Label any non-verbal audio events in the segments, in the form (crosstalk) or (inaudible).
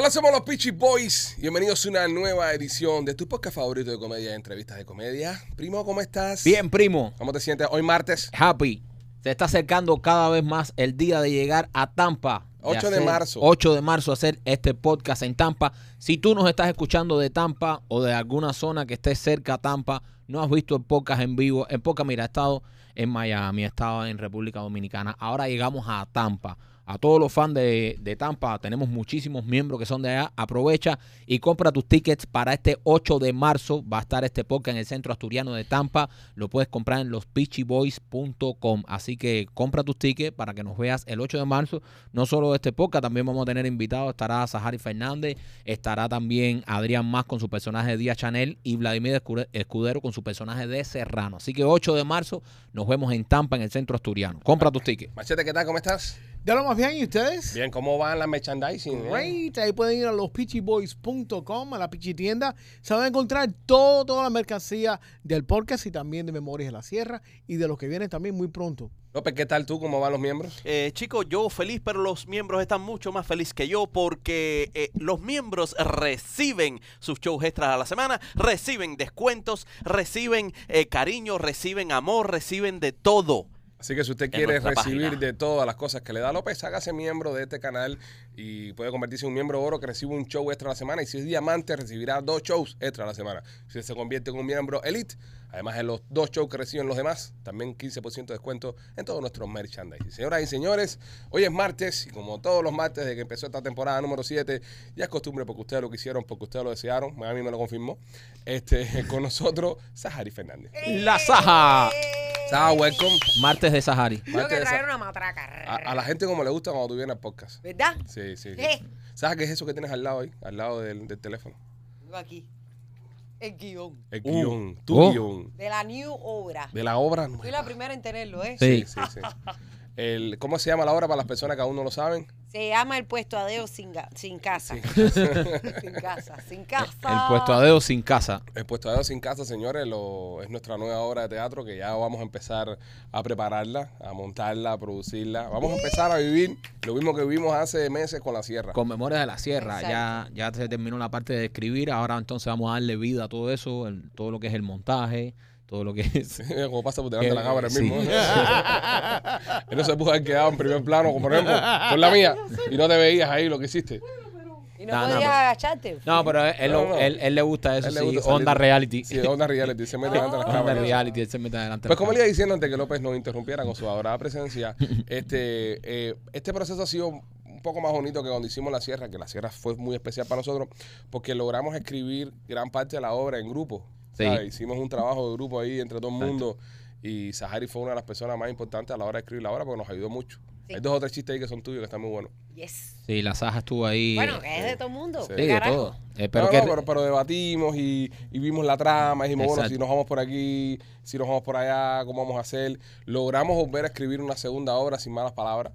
Hola, somos los Peachy Boys. Bienvenidos a una nueva edición de tu podcast favorito de comedia, entrevistas de comedia. Primo, ¿cómo estás? Bien, primo. ¿Cómo te sientes hoy martes? Happy. Se está acercando cada vez más el día de llegar a Tampa. 8 de marzo. 8 de marzo hacer este podcast en Tampa. Si tú nos estás escuchando de Tampa o de alguna zona que esté cerca a Tampa, no has visto el podcast en vivo. En podcast, mira, he estado en Miami, he estado en República Dominicana. Ahora llegamos a Tampa. A todos los fans de, de Tampa, tenemos muchísimos miembros que son de allá. Aprovecha y compra tus tickets para este 8 de marzo. Va a estar este podcast en el centro asturiano de Tampa. Lo puedes comprar en lospitchyboys.com. Así que compra tus tickets para que nos veas el 8 de marzo. No solo este podcast, también vamos a tener invitados. Estará Sahari Fernández, estará también Adrián Más con su personaje de Díaz Chanel y Vladimir Escude- Escudero con su personaje de Serrano. Así que 8 de marzo nos vemos en Tampa, en el centro asturiano. Compra tus tickets. Machete, ¿qué tal? ¿Cómo estás? Ya lo más bien, ¿y ustedes? Bien, ¿cómo van las merchandising? eh? Great. Ahí pueden ir a los pitchyboys.com, a la Pichi tienda. Se van a encontrar todo, toda la mercancía del podcast y también de Memorias de la Sierra y de los que vienen también muy pronto. López, ¿qué tal tú? ¿Cómo van los miembros? Eh, chicos, yo feliz, pero los miembros están mucho más felices que yo porque eh, los miembros reciben sus shows extras a la semana, reciben descuentos, reciben eh, cariño, reciben amor, reciben de todo. Así que si usted quiere recibir página. de todas las cosas que le da López, hágase miembro de este canal y puede convertirse en un miembro oro que recibe un show extra a la semana. Y si es diamante, recibirá dos shows extra a la semana. Si se convierte en un miembro elite, además de los dos shows que reciben los demás, también 15% de descuento en todos nuestros merchandising. Señoras y señores, hoy es martes y como todos los martes desde que empezó esta temporada número 7, ya es costumbre porque ustedes lo quisieron, porque ustedes lo desearon. A mí me lo confirmó. Este, (laughs) con nosotros, Sahari Fernández. La Saja. Saha, welcome. Martes de Sahari. Tengo Martes que de traer Sa- una matraca. A, a la gente como le gusta cuando tú vienes al podcast. ¿Verdad? Sí, sí. sí. Eh. ¿Sabes qué es eso que tienes al lado ahí? Al lado del, del teléfono. Aquí. El guion. El Uh. guion. Tu Oh. guion. De la new obra. De la obra Fui nueva. la primera en tenerlo, ¿eh? Sí. Sí, sí, sí. El, ¿Cómo se llama la obra para las personas que aún no lo saben? Se llama El Puesto Adeo sin, ga- sin casa. sin casa. (laughs) Sin casa. El puesto a dedo sin casa. El puesto de Dedos sin casa, señores, lo, es nuestra nueva obra de teatro que ya vamos a empezar a prepararla, a montarla, a producirla. Vamos a empezar a vivir lo mismo que vivimos hace meses con la sierra. Con Memorias de la Sierra. Ya, ya se terminó la parte de escribir. Ahora entonces vamos a darle vida a todo eso, el- todo lo que es el montaje, todo lo que (laughs) es. (laughs) Como pasa por delante de la Eh, cámara el mismo. (laughs) Él no se pudo haber quedado en primer plano, como por ejemplo, con la mía, y no te veías ahí lo que hiciste. Y no No, no, podías pero- agacharte. No, pero él, No, no. él- él le gusta eso, Él le gusta Onda reality. Sí, onda reality, se mete delante de las Onda cámaras. reality, él se mete adelante. Pues como le iba diciendo antes que López nos interrumpiera con su adorada presencia, este, eh, este proceso ha sido un poco más bonito que cuando hicimos la sierra, que la sierra fue muy especial para nosotros, porque logramos escribir gran parte de la obra en grupo. Sí. ¿sabes? Hicimos un trabajo de grupo ahí entre todo el mundo y Sahari fue una de las personas más importantes a la hora de escribir la obra porque nos ayudó mucho. Sí. Hay dos o tres chistes ahí que son tuyos que están muy buenos. Yes. Sí, la Saja estuvo ahí. Bueno, que es de todo el mundo. Sí, Sí, de todo. Eh, pero No, que, no, pero, pero debatimos y, y vimos la trama y dijimos, bueno, si nos vamos por aquí, si nos vamos por allá, ¿cómo vamos a hacer? Logramos volver a escribir una segunda obra sin malas palabras.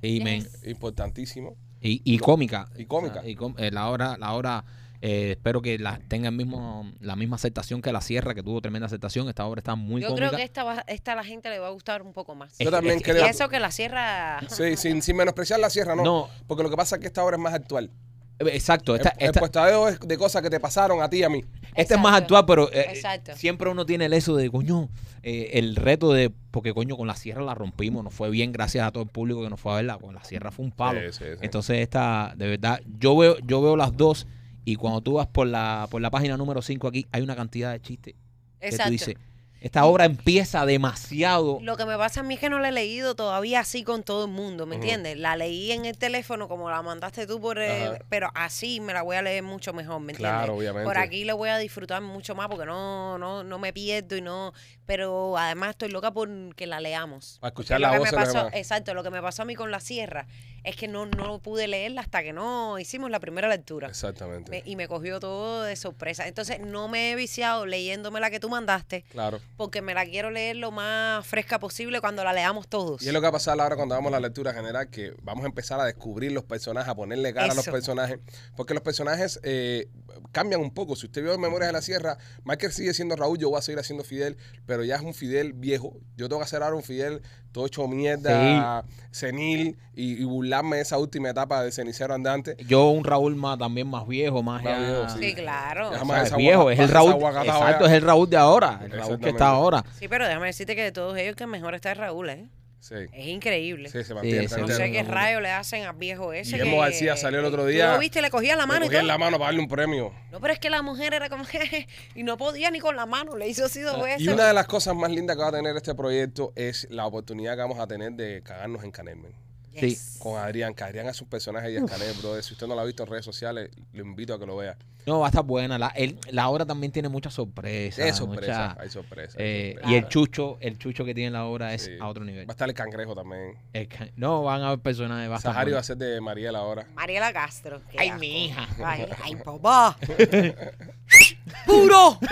y, men- Importantísimo. y, y cómica. Y cómica. O sea, y com- eh, la hora, la hora eh, espero que la, tenga el mismo, la misma aceptación que La Sierra, que tuvo tremenda aceptación. Esta obra está muy Yo cómica. creo que esta, va- esta a la gente le va a gustar un poco más. Yo también es- creo. Y eso que la sierra... (laughs) Sí, sin, sin menospreciar la sierra, no. No. Porque lo que pasa es que esta obra es más actual. Eh, Exacto. Esta, el, el esta- puestadeo es de cosas que te pasaron a ti y a mí. Este es más Exacto. actual, pero eh, Exacto. siempre uno tiene el eso de, coño, eh, el reto de, porque coño, con la sierra la rompimos, nos fue bien gracias a todo el público que nos fue a verla, con la sierra fue un palo. Sí, sí, sí. Entonces esta, de verdad, yo veo, yo veo las dos y cuando tú vas por la, por la página número 5 aquí, hay una cantidad de chistes que tú Exacto. dices, esta obra empieza demasiado... Lo que me pasa a mí es que no la he leído todavía así con todo el mundo, ¿me entiendes? La leí en el teléfono como la mandaste tú, por eh, pero así me la voy a leer mucho mejor, ¿me entiendes? Claro, obviamente. Por aquí lo voy a disfrutar mucho más porque no, no, no me pierdo y no... Pero además estoy loca por que la leamos. Para escuchar la voz pasó. Exacto, lo que me pasó a mí con la sierra es que no, no pude leerla hasta que no hicimos la primera lectura. Exactamente. Me- y me cogió todo de sorpresa. Entonces no me he viciado leyéndome la que tú mandaste, Claro. porque me la quiero leer lo más fresca posible cuando la leamos todos. Y es lo que va a pasar ahora cuando hagamos la lectura general, que vamos a empezar a descubrir los personajes, a ponerle cara a los personajes, porque los personajes eh, cambian un poco. Si usted vio Memorias de la Sierra, Michael sigue siendo Raúl, yo voy a seguir haciendo Fidel, pero ya es un Fidel viejo. Yo tengo que hacer ahora un Fidel todo hecho mierda, senil, y, y burlarme de esa última etapa de cenicero andante. Yo un Raúl más también más viejo, más, Más ya- viejo, Sí, claro. Ya O más sea, esa es viejo, es el Raúl. Exacto, es el Raúl de ahora, el Raúl que está ahora. Sí, pero déjame decirte que de todos ellos que mejor está es Raúl, ¿eh? Sí, Es increíble. sí, se mantiene. Sí, No sé qué rayo le hacen al viejo ese. Guillermo que- García salió el otro ¿Tú día. lo viste? Le cogía la mano Le y la mano para darle un premio. No, pero es que la mujer era como que (laughs) y no podía ni con la mano, le hizo así dos veces. Ah, Y una de las cosas más lindas que va a tener este proyecto es la oportunidad que vamos a tener de cagarnos en Canelmen. Yes. Con Adrián, que Adrián es un personaje de Canel, bro. Si usted no lo ha visto en redes sociales, lo invito a que lo vea. No, va a estar buena. La, el- la obra también tiene muchas sorpresas. Es sorpresa, mucha- hay sorpresa. hay eh, sorpresa. y el chucho, el chucho que tiene la obra es Sí. a otro nivel. Va a estar el cangrejo también. El no, van a haber personajes. Va Sahari va a ser de Mariela ahora. Mariela Castro. qué Ay, asco. mi hija. Ay, ay, papá. (laughs) ¡Puro! (laughs)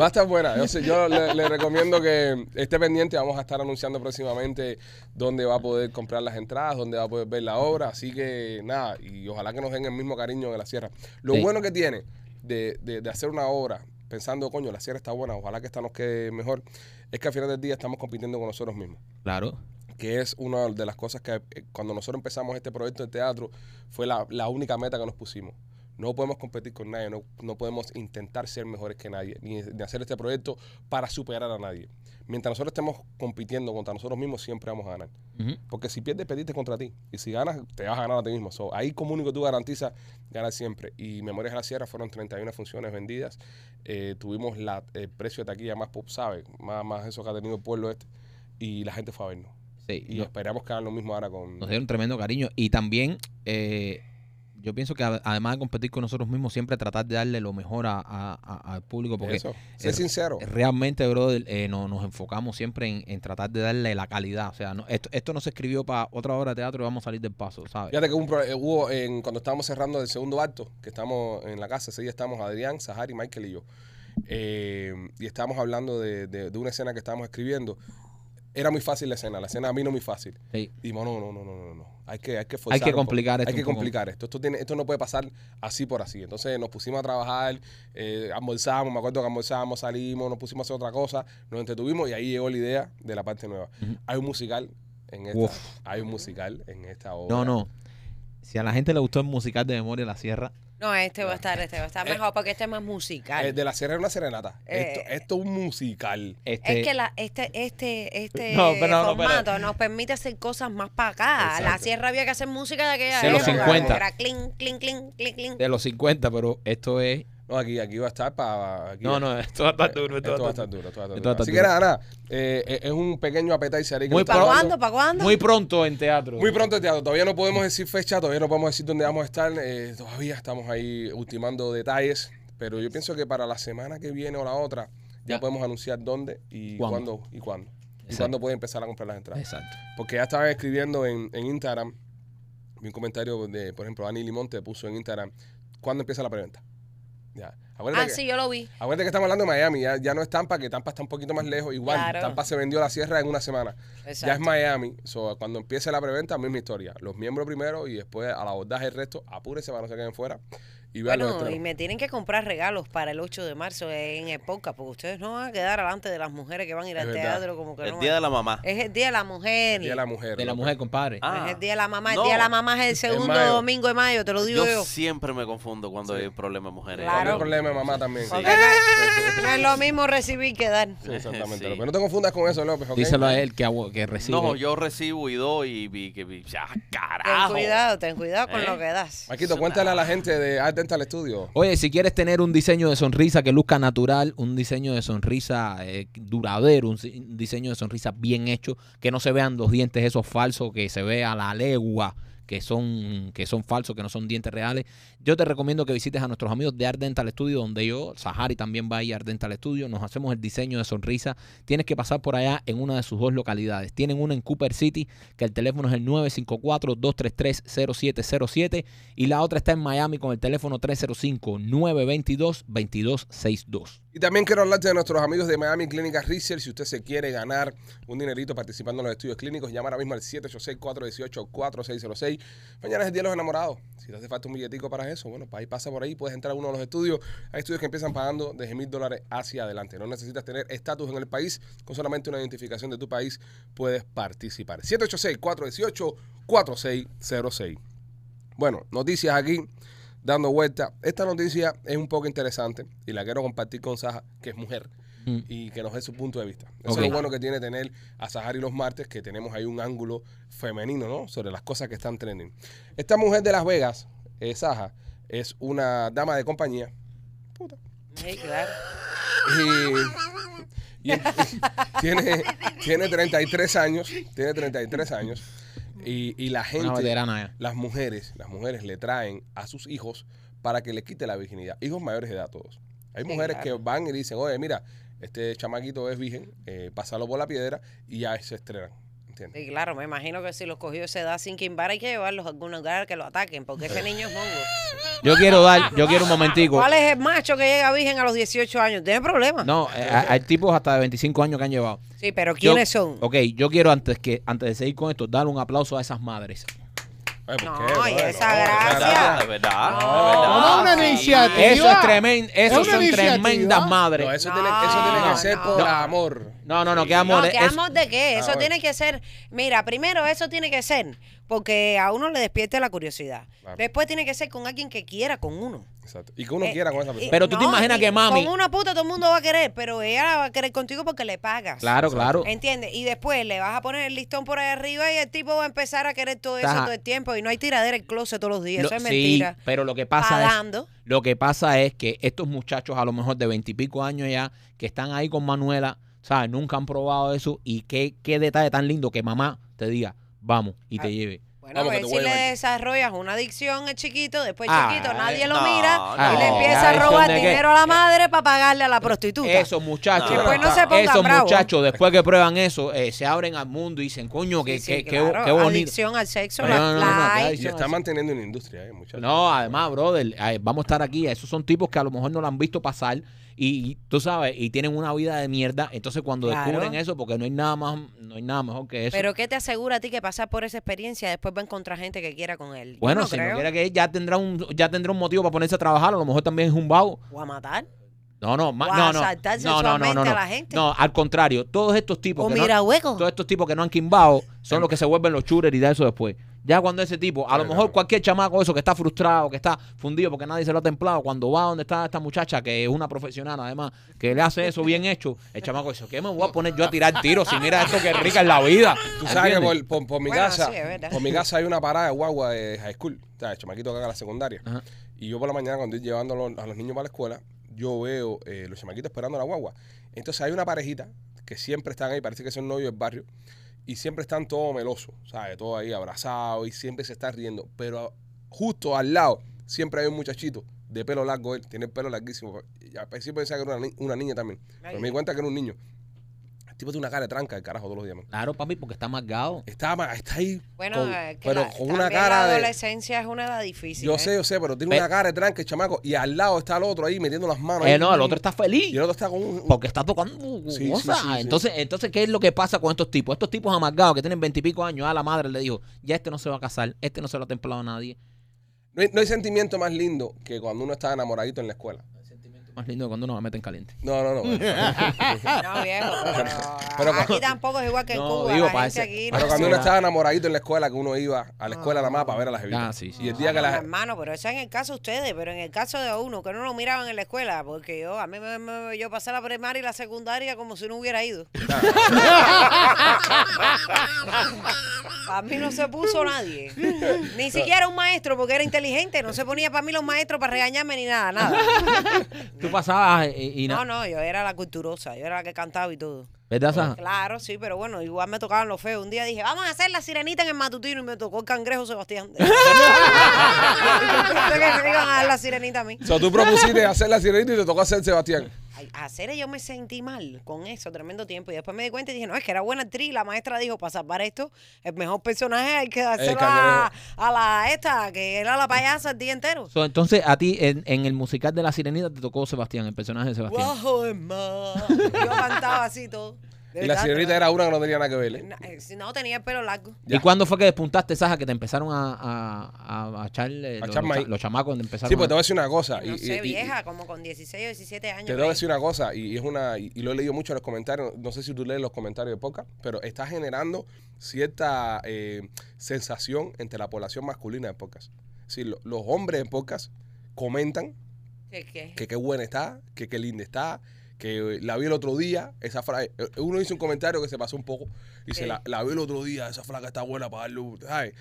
Va a estar buena. Yo, sé- yo le, le recomiendo que esté pendiente. Vamos a estar anunciando próximamente dónde va a poder comprar las entradas, dónde va a poder ver la obra. Así que nada, y ojalá que nos den el mismo cariño de la sierra. Lo Sí. bueno que tiene de, de- de hacer una obra pensando, coño, la sierra está buena, ojalá que esta nos quede mejor, es que al final del día estamos compitiendo con nosotros mismos. Claro. que es una de las cosas que eh, cuando nosotros empezamos este proyecto de teatro fue la, la única meta que nos pusimos. No podemos competir con nadie, no, no podemos intentar ser mejores que nadie, ni, ni hacer este proyecto para superar a nadie. Mientras nosotros estemos compitiendo contra nosotros mismos, siempre vamos a ganar. Porque si pierdes, perdiste contra ti. Y si ganas, te vas a ganar a ti mismo. So, ahí como único tú garantizas ganar siempre. Y Memorias de la Sierra fueron 31 funciones vendidas. Eh, tuvimos la, el precio de taquilla más pop, ¿sabes? Más, más eso que ha tenido el pueblo este. Y la gente fue a vernos. Sí, Y no- esperamos que hagan lo mismo ahora con... nos dieron tremendo cariño. Y también, eh, yo pienso que a- además de competir con nosotros mismos, siempre tratar de darle lo mejor a- al público. Porque Eso. Sé eh, sincero. realmente, brother, eh, no- nos enfocamos siempre en, en tratar de darle la calidad. O sea, no- esto, esto no se escribió para otra obra de teatro y vamos a salir del paso, ¿sabes? Fíjate que hubo, un eh, hubo en, cuando estábamos cerrando el segundo acto, que estamos en la casa, ese día estamos Adrián, Sahari, Michael y yo. Eh, y estábamos hablando de, de- de una escena que estábamos escribiendo. Era muy fácil la escena, la escena a mí no muy fácil. Sí. Dijimos, no, no, no, no, no, no. Hay que, hay que Hay forzar que un poco. complicar esto Hay que complicar esto. Esto, tiene, esto no puede pasar así por así. Entonces nos pusimos a trabajar, eh, almorzamos, me acuerdo que almorzamos, salimos, nos pusimos a hacer otra cosa, nos entretuvimos y ahí llegó la idea de la parte nueva. Ujú. Hay un musical en esta, Uf. hay un musical en esta obra. No, no. Si a la gente le gustó el musical de Memoria de la Sierra, No, este va a estar, este va a estar Eh, mejor porque este es más musical. Eh, de la sierra es una serenata. Eh, esto, esto es un musical. este, Es que la, este, este, este No, pero no, no, pero- formato nos permite hacer cosas más para acá. La sierra había que hacer música de aquella De los época, 50. Era clink, clink, clink, clink, clink. de los 50, pero esto es... No, aquí, aquí va a estar para. No, no, esto va a estar duro. Esto va a estar duro. Esto va a estar Esto va a duro. estar Así que nada, nada. eh, eh, es un pequeño que Muy ¿Para cuándo? ¿Para cuándo? Muy pronto en teatro. Muy pronto el teatro. Todavía no podemos decir fecha, todavía no podemos decir dónde vamos a estar. eh, todavía estamos ahí ultimando detalles. Pero yo pienso que para la semana que viene o la otra ya, Ya. podemos anunciar dónde y ¿Cuándo? cuándo, y cuándo. Y cuándo puede empezar a comprar las entradas. Exacto. Porque ya estaban escribiendo en, en Instagram, vi un comentario de, por ejemplo, Ani Limonte puso en Instagram, ¿cuándo empieza la preventa? Ya. Acuérdate, Ah, que, sí, yo lo vi. acuérdate que estamos hablando de Miami, ya, ya no es Tampa, que Tampa está un poquito más lejos. Igual, Claro. Tampa se vendió la sierra en una semana. Ya es. Miami. So, cuando empiece la preventa, misma historia. Los miembros primero y después a la abordaje el resto, apúrese para no se queden fuera y los Bueno, y me tienen que comprar regalos para el 8 de marzo en época, porque ustedes no van a quedar delante de las mujeres que van a ir Es al verdad. teatro como que El no. día de la mamá. Es el día de la mujer. El Día de la mujer. De la mujer, compadre. Ah. Es el día de la mamá. No. El día de la mamá es el segundo domingo de mayo, te lo digo Yo yo. siempre me confundo cuando Sí. hay problemas de mujeres. No hay Claro. problema de mamá también. (laughs) (laughs) No es lo mismo recibir que dar. Sí, exactamente. (laughs) Sí. Pero no te confundas con eso, López. Díselo a él que, que recibe. No, yo recibo y doy y vi que vi. ¡Ya, Ten carajo! cuidado, ten cuidado con ¿Eh? lo que das. Maquito, cuéntale a la gente de Oye, si quieres tener un diseño de sonrisa que luzca natural, un diseño de sonrisa eh, duradero, un diseño de sonrisa bien hecho, que no se vean los dientes esos falsos, que se vea la legua, que son, que son falsos, que no son dientes reales, yo te recomiendo que visites a nuestros amigos de Art Dental Studio, donde yo, Sahari también va a ir a Art Dental Studio, nos hacemos el diseño de sonrisa. Tienes que pasar por allá en una de sus dos localidades. Tienen una en Cooper City, que el teléfono es el 954-233-0707, y la otra está en Miami con el teléfono 305-922-2262. Y también quiero hablarte de nuestros amigos de Miami Clinical Research. Si usted se quiere ganar un dinerito participando en los estudios clínicos, llama ahora mismo al 786-418-4606. Mañana es el Día de los Enamorados. Si te hace falta un billetico para eso, bueno, pues ahí pasa por ahí, puedes entrar a uno de los estudios. Hay estudios que empiezan pagando desde mil dólares hacia adelante. No necesitas tener estatus en el país, con solamente una identificación de tu país puedes participar. 786-418-4606. Bueno, noticias aquí dando vuelta. Esta noticia es un poco interesante y la quiero compartir con Saja, que es mujer, Mm. y que nos dé su punto de vista. Eso es lo bueno que tiene tener a Sahari los martes, que tenemos ahí un ángulo femenino, ¿no? Sobre las cosas que están trending. Esta mujer de Las Vegas, eh, Saja, es una dama de compañía. Puta. Sí, claro. Y, y- y (laughs) tiene, tiene 33 años. Tiene 33 años. Y, y la gente veterana las mujeres, las mujeres le traen a sus hijos para que le quite la virginidad. Hijos mayores de edad todos. Hay Sí, mujeres claro. que van y dicen, oye, mira, este chamaquito es virgen, eh, pásalo por la piedra y ya se estrenan. ¿Entiendes? Sí, claro, me imagino que si los cogió esa edad sin quimbar hay que llevarlos a algún lugar que lo ataquen, porque ese niño es mongo. Yo quiero dar, yo quiero un momentico. ¿Cuál es el macho que llega virgen a los 18 años? ¿Tiene problemas? No, eh, hay hay tipos hasta de 25 años que han llevado. Sí, pero Yo- ¿quiénes son? Ok, yo quiero antes que antes de seguir con esto, darle un aplauso a esas madres. Ay, ¿por No, qué, y brother? esa No, gracia. De verdad, No. de verdad. Toma una iniciativa. Eso es tremendo, eso una son iniciativa. tremendas madres. No, eso, No, tiene, eso tiene que no, ser no. por No. amor. No, no, no, qué amor. No, ¿qué es- amor de qué? Eso Ah, tiene que ser, mira, primero eso tiene que ser porque a uno le despierte la curiosidad. Claro. Después tiene que ser con alguien que quiera con uno. Exacto. Y que uno Eh, quiera con esa eh, persona. Pero tú te imaginas que mami- Con una puta todo el mundo va a querer, pero ella va a querer contigo porque le pagas. Claro, claro. ¿Entiendes? Y después le vas a poner el listón por ahí arriba y el tipo va a empezar a querer todo eso todo el tiempo. Y no hay tiradera en el closet todos los días. Lo- eso es sí, mentira. pero lo que pasa Pagando. es, lo que pasa es que estos muchachos a lo mejor de veintipico años ya, que están ahí con Manuela, ¿sabes? Nunca han probado eso y qué, qué detalle tan lindo que mamá te diga, vamos, y te Ah. lleve. Bueno, Vamos, a ver si le desarrollas una adicción el chiquito, después Ah, chiquito, nadie lo no, mira no. y le Ah, empieza a robar dinero a la madre para pagarle a la prostituta. Esos muchachos, No. Después no se pongan esos muchachos, después que prueban eso, eh, se abren al mundo y dicen, coño, que, Sí, sí, que, claro. bonito. Adicción al sexo, No, la no, no, no, fly. que Y adicción está al- manteniendo una industria, eh, muchachos. No, además, brother, eh, vamos a estar aquí. Esos son tipos que a lo mejor no lo han visto pasar y, y tú sabes, y tienen una vida de mierda. Entonces, cuando Claro. descubren eso, porque no hay nada más, no hay nada mejor que eso. Pero ¿qué te asegura a ti que pasar por esa experiencia después va a encontrar gente que quiera con él? Yo bueno, no si creo. no quiere que ya tendrá un ya tendrá un motivo para ponerse a trabajar. A lo mejor también es un vago. O a matar. No, no, ma- O a no, no, asaltar no, no, no, no, sexualmente a la gente. No, al contrario, todos estos tipos O que no- mira hueco. todos estos tipos que no han quimbado son los que se vuelven los shooters y da eso después. Ya cuando ese tipo, a lo mejor claro. cualquier chamaco eso que está frustrado, que está fundido porque nadie se lo ha templado, cuando va donde está esta muchacha que es una profesional además, que le hace eso bien hecho, el chamaco dice, ¿qué me voy a poner yo a tirar tiros si mira esto que rica es la vida? Tú sabes que por, por- por mi Bueno, casa, sí, por mi casa hay una parada de guagua de high school, o sea, el chamaquito que haga la secundaria. Ajá. Y yo por la mañana cuando estoy llevando a los, a los niños para la escuela, yo veo eh, los chamaquitos esperando la guagua. Entonces hay una parejita que siempre están ahí, parece que son novios del barrio, y siempre están todos melosos, ¿sabes? Todos ahí abrazados y siempre se están riendo. Pero justo al lado siempre hay un muchachito de pelo largo, él tiene el pelo larguísimo. Y al principio pensaba que era una, ni- una niña también, pero me di cuenta que era un niño. Tipo tiene una cara de tranca, el carajo, todos los días, man. Claro, papi, porque está amargado. Está, está ahí. Bueno, con- eh, que pero la- con una también cara la de. adolescencia es una edad difícil. Yo ¿eh? sé, yo sé, pero tiene Ve- una cara de tranca el chamaco. Y al lado está el otro ahí metiendo las manos. Eh, ahí. no, el otro está Y feliz. el otro está con un. Porque está tocando Sí, sí, cosas. sí, sí. Entonces, entonces, ¿qué es lo que pasa con estos tipos? Estos tipos amargados que tienen veintipico años, a la madre le dijo, ya este no se va a casar, este no se lo ha templado a nadie. No hay, no hay sentimiento más lindo que cuando uno está enamoradito en la escuela. Más lindo cuando uno me meten caliente. No, no, no. bueno. (laughs) No, viejo, pero, Pero aquí cuando- tampoco es igual que en No, Cuba. digo, la gente ese- aquí para Pero no cuando uno estaba enamoradito en la escuela, que uno iba a la escuela nada más para ver a las jevitas. Ah, sí, sí. Y el día que No, las. hermano, pero eso es en el caso de ustedes, pero en el caso de uno, que no lo miraban en la escuela, porque yo, a mí me, me- yo pasé la primaria y la secundaria como si no hubiera ido. (laughs) a mí no se puso nadie. Ni siquiera un maestro, porque era inteligente. No se ponía para mí los maestros para regañarme ni nada, nada. Tú pasabas eh, y, y No, nada. no, yo era la culturosa, yo era la que cantaba y todo. ¿Verdad, Saja? Claro, sí, pero bueno, igual me tocaban los feos. Un día dije, vamos a hacer la sirenita en el matutino y me tocó el cangrejo Sebastián. (laughs) (laughs) Que se iba van a dar la sirenita a mí? O sea, tú propusiste hacer la sirenita y te tocó hacer Sebastián. A hacer yo me sentí mal con eso, tremendo tiempo. Y después me di cuenta y dije, no, es que era buena actriz. La maestra dijo, para salvar esto, el mejor personaje hay que dárselo a, a la esta, que era la payasa el día entero. So, entonces, a ti, en, en el musical de La Sirenita, te tocó Sebastián, el personaje de Sebastián. Bajo el mar. Yo cantaba así todo. De Y la de era una que no tenía nada que ver. ¿eh? Eh, si No, tenía el pelo largo. ¿Y cuándo fue que despuntaste, Saja, que te empezaron a, a, a, a echar, eh, A los, echar los los chamacos empezaron Sí, pues te a- voy a decir una cosa. No y- sé, y- y- vieja, como con 16 o 17 años. Te debo ahí. decir una cosa, y, y es una, y, y lo he leído mucho en los comentarios, no sé si tú lees los comentarios de podcast, pero está generando cierta eh, sensación entre la población masculina de podcast. Sí, lo- los hombres de podcast comentan ¿Qué, qué? que qué buena está, que qué linda está, que la vi el otro día, esa frase, uno hizo un comentario que se pasó un poco, dice, la, la vi el otro día, esa flaca está buena para darle, un-". ¿sabes?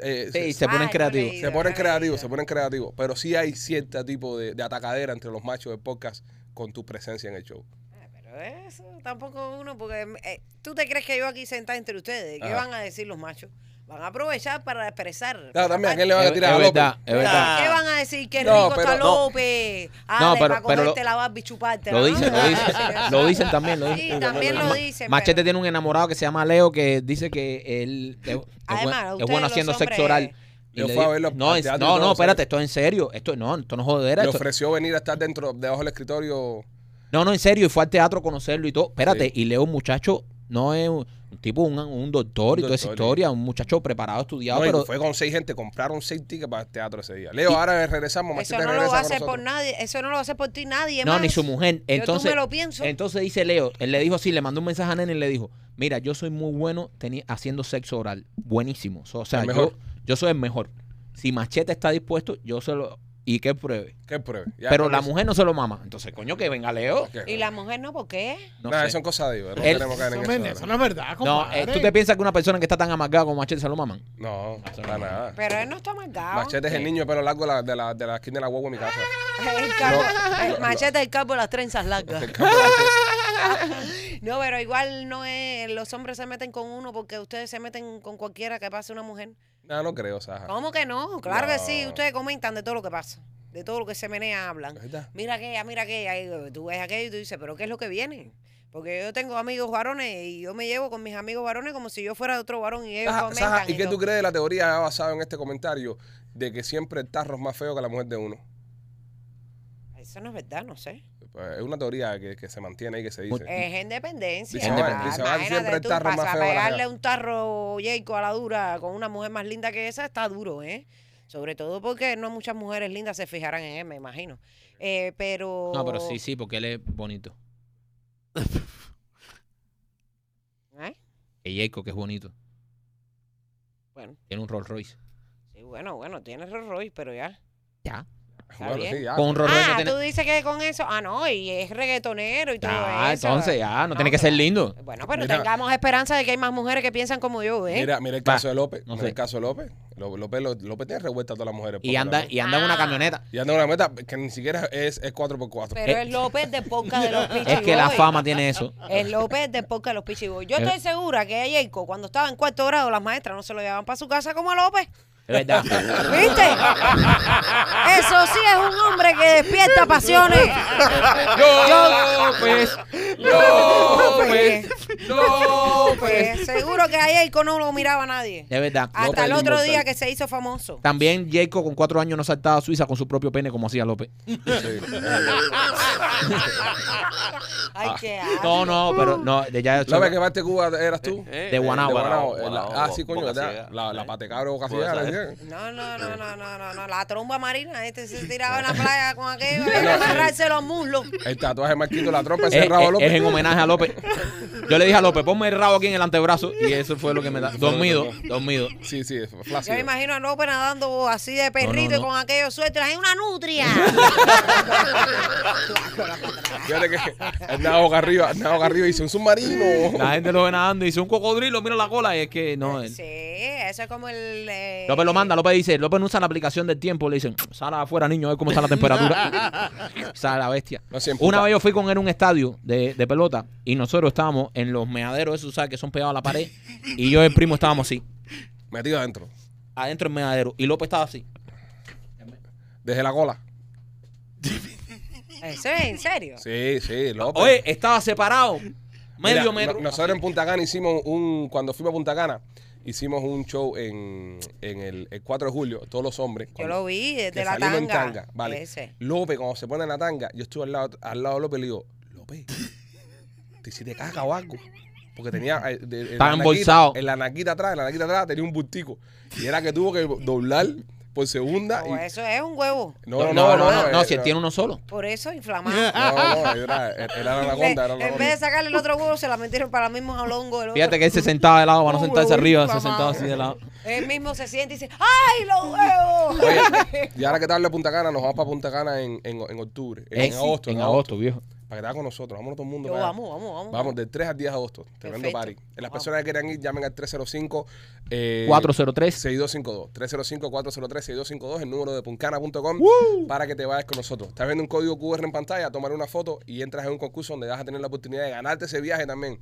Eh, Sí, se, se ponen Ay, creativos. se ponen creativos, se ponen creativos, pero sí hay cierto tipo de, de atacadera entre los machos de podcast con tu presencia en el show. Ah, Pero eso tampoco uno, porque eh, tú te crees que yo aquí sentada entre ustedes, ¿qué Ajá. van a decir los machos? Van a aprovechar para expresar. Claro, también, ¿a quién le van a tirar es a López? verdad, es verdad. ¿Qué van a decir? Qué No, rico pero está no. López. Ah, No, pero- para pero cogerte la barba y chuparte. Lo dicen, lo dicen, (laughs) lo dicen también, lo Sí, dicen. también lo dicen. Machete pero- tiene un enamorado que se llama Leo que dice que él es, (laughs) Además, es bueno haciendo hombres- sexo oral. Yo fui a verlo no, es- no, todo, no, espérate, esto es en serio. Esto no, esto no es jodera. Le esto- ofreció venir a estar dentro, debajo del escritorio. No, no, en serio, y fue al teatro a conocerlo y todo. Espérate, Sí. y Leo, muchacho, no es un, tipo, un, un doctor y toda esa historia, un muchacho preparado, estudiado, No, pero fue con seis gente, compraron seis tickets para el teatro ese día. Leo, ahora regresamos, Eso Machete no lo va a hacer por nadie. Eso no lo va a hacer por ti nadie no, más. ni su mujer. Yo Entonces, tú me lo pienso. entonces dice Leo, él le dijo así, le mandó un mensaje a Nene y le dijo, mira, yo soy muy bueno haciendo sexo oral, buenísimo. O sea, El yo, yo soy el mejor. Si Machete está dispuesto, yo se lo... Y que pruebe. ¿Qué pruebe? Ya, pero la eso. mujer no se lo mama. Entonces, coño, que venga Leo. ¿Y la mujer no? ¿Por qué? No Nah, sé. son cosas de Dios. No Él- tenemos que caer en Eso, eso. eso no es verdad, No, eh, ¿tú te piensas que una persona que está tan amargada como Machete se lo maman? No, Eso para no. nada. Pero él no está marcado. Machete es el niño de pelo largo de la, de la, de la esquina de la guagua en mi casa. (laughs) El calvo, No, el no, machete el calvo, las trenzas largas. El de- (laughs) No, pero igual no es. Los hombres se meten con uno porque ustedes se meten con cualquiera que pase una mujer. No, no creo, Saja. ¿Cómo que no? Claro que sí. Ustedes comentan de todo lo que pasa. De todo lo que se menea, hablan. ¿Verdad? Mira aquella, mira aquella. Y tú ves aquello y tú dices, ¿pero qué es lo que viene? Porque yo tengo amigos varones y yo me llevo con mis amigos varones como si yo fuera de otro varón y ellos Saja, comentan. Saja, ¿y y qué todo. tú crees de la teoría basada en este comentario de que siempre el tarro es más feo que la mujer de uno? Eso no es verdad, no sé. Pues, es una teoría que, que se mantiene ahí, que se dice. Es independencia. Dice, Val- dice, Val, siempre el tarro más feo pegarle un tarro Jayco a la dura con una mujer más linda que esa está duro, ¿eh? Sobre todo porque no muchas mujeres lindas se fijarán en él, me imagino. Eh, pero... No, pero sí, sí, porque él es bonito. ¿Eh? Y Jacob, que es bonito. Bueno, Tiene un Rolls Royce. sí, bueno, bueno, tiene Rolls Royce, pero ya. Ya. Está Bueno, bien. sí, ya. Con no Ah, tiene... tú dices que con eso... Ah, no, y es reggaetonero y todo Ya, eso. entonces ya, no, No, tiene que ser lindo. Bueno, pero Mira. tengamos esperanza de que hay más mujeres que piensan como yo, ¿eh? Mira, mira el Va, caso de López. no mira sé. el caso de López. Lo- López, lo- López tiene revuelta a todas las mujeres. Y anda, también. y anda en una Ah. camioneta. Y anda en una meta que ni siquiera es, es 4x4. Pero Eh, es López de poca de (laughs) los Pichi Es que la fama tiene eso. Es López de poca de los Pichi Boys. Yo Eh. estoy segura que a cuando estaba en cuarto grado, las maestras no se lo llevaban para su casa como a López. Es verdad. (laughs) ¿Viste? Eso sí es un hombre que despierta pasiones. López, López. López, López. Seguro que a Jayco no lo miraba nadie. Es verdad. Hasta López el el otro día que se hizo famoso. También Jacob con cuatro años no saltaba a Suiza con su propio pene como hacía López. (laughs) Ay, qué. (laughs) No, no, pero no, de ya López, ¿qué parte de Cuba eras tú? Eh, De eh, Guanabo. De Guanabo. Guanabo, ah, sí, coño, ¿verdad? La, la Eh. patecabra No, no, no, no, no, no, no. La tromba marina, este se tiraba en la (laughs) playa con aquello, y agarrarse los muslos. El tatuaje marquito de la trompa, es, ese rabo es- López. es en homenaje a López. Yo le dije a López, ponme el rabo aquí en el antebrazo y eso fue lo que me da. Dormido, dormido. Sí, sí, Yo flácido. me imagino a López nadando así de perrito no, y no. con aquellos suéteres. ¡Hay una nutria! (laughs) Fíjate que él nada boca arriba, él nada boca arriba y dice un submarino. La gente lo ve nadando y dice un cocodrilo, mira la cola. Y es que no. él- sí, eso es como el... eh, López lo manda, López dice, López no usa la aplicación del tiempo, le dicen, sal afuera niño, a ver cómo está la temperatura. (laughs) sale la bestia. No. Una vez yo fui con él a un estadio de, de pelota y nosotros estábamos en los meaderos esos, ¿sabes? Que son pegados a la pared. Y yo y el primo estábamos así, Metido adentro. adentro del meadero. Y López estaba así. Desde la cola. ¿Eso es en serio? Sí, sí, López. Oye, estaba separado. Mira, Medio no- metro. nosotros en Punta Cana hicimos un. Cuando fuimos a Punta Cana, hicimos un show en, en el, el 4 de julio, todos los hombres. Yo lo vi que desde la salimos en tanga. Vale. Ese. López, cuando se pone en la tanga, yo estuve al lado, al lado de López y le digo, López, ¿te hiciste caca o algo? Porque tenía. eh, de- en la Estaba naquita- embolsado. En la naquita atrás, en la naquita atrás tenía un bultico. Y era que tuvo que doblar por segunda. No, y- eso es un huevo. no, no, no, no. no, si él tiene uno solo. Por eso (laughs) inflamado. No, no, era, era la anaconda, era la en vez de sacarle el otro huevo, se la metieron para el mismo jalongo del otro. Fíjate que él se sentaba de lado para no sentarse arriba, se sentaba así de lado. Él mismo se siente y dice, ¡ay, los huevos! Oye, (laughs) y ahora que hablo de Punta Cana, nos vamos para Punta Cana en, en, en octubre. En, Eh, en agosto. En agosto, viejo. Para que te hagas con nosotros. Vámonos todo el mundo. Yo, para allá. vamos, vamos, vamos. Vamos, del 3 al 10 de agosto. Tremendo Perfecto. party. Las Vamos. personas que quieran ir, llamen al 305 eh, 403. 6252. 305-403-6252, el número de puncana.com para que te vayas con nosotros. Estás viendo un código QR en pantalla, tomar una foto y entras en un concurso donde vas a tener la oportunidad de ganarte ese viaje también.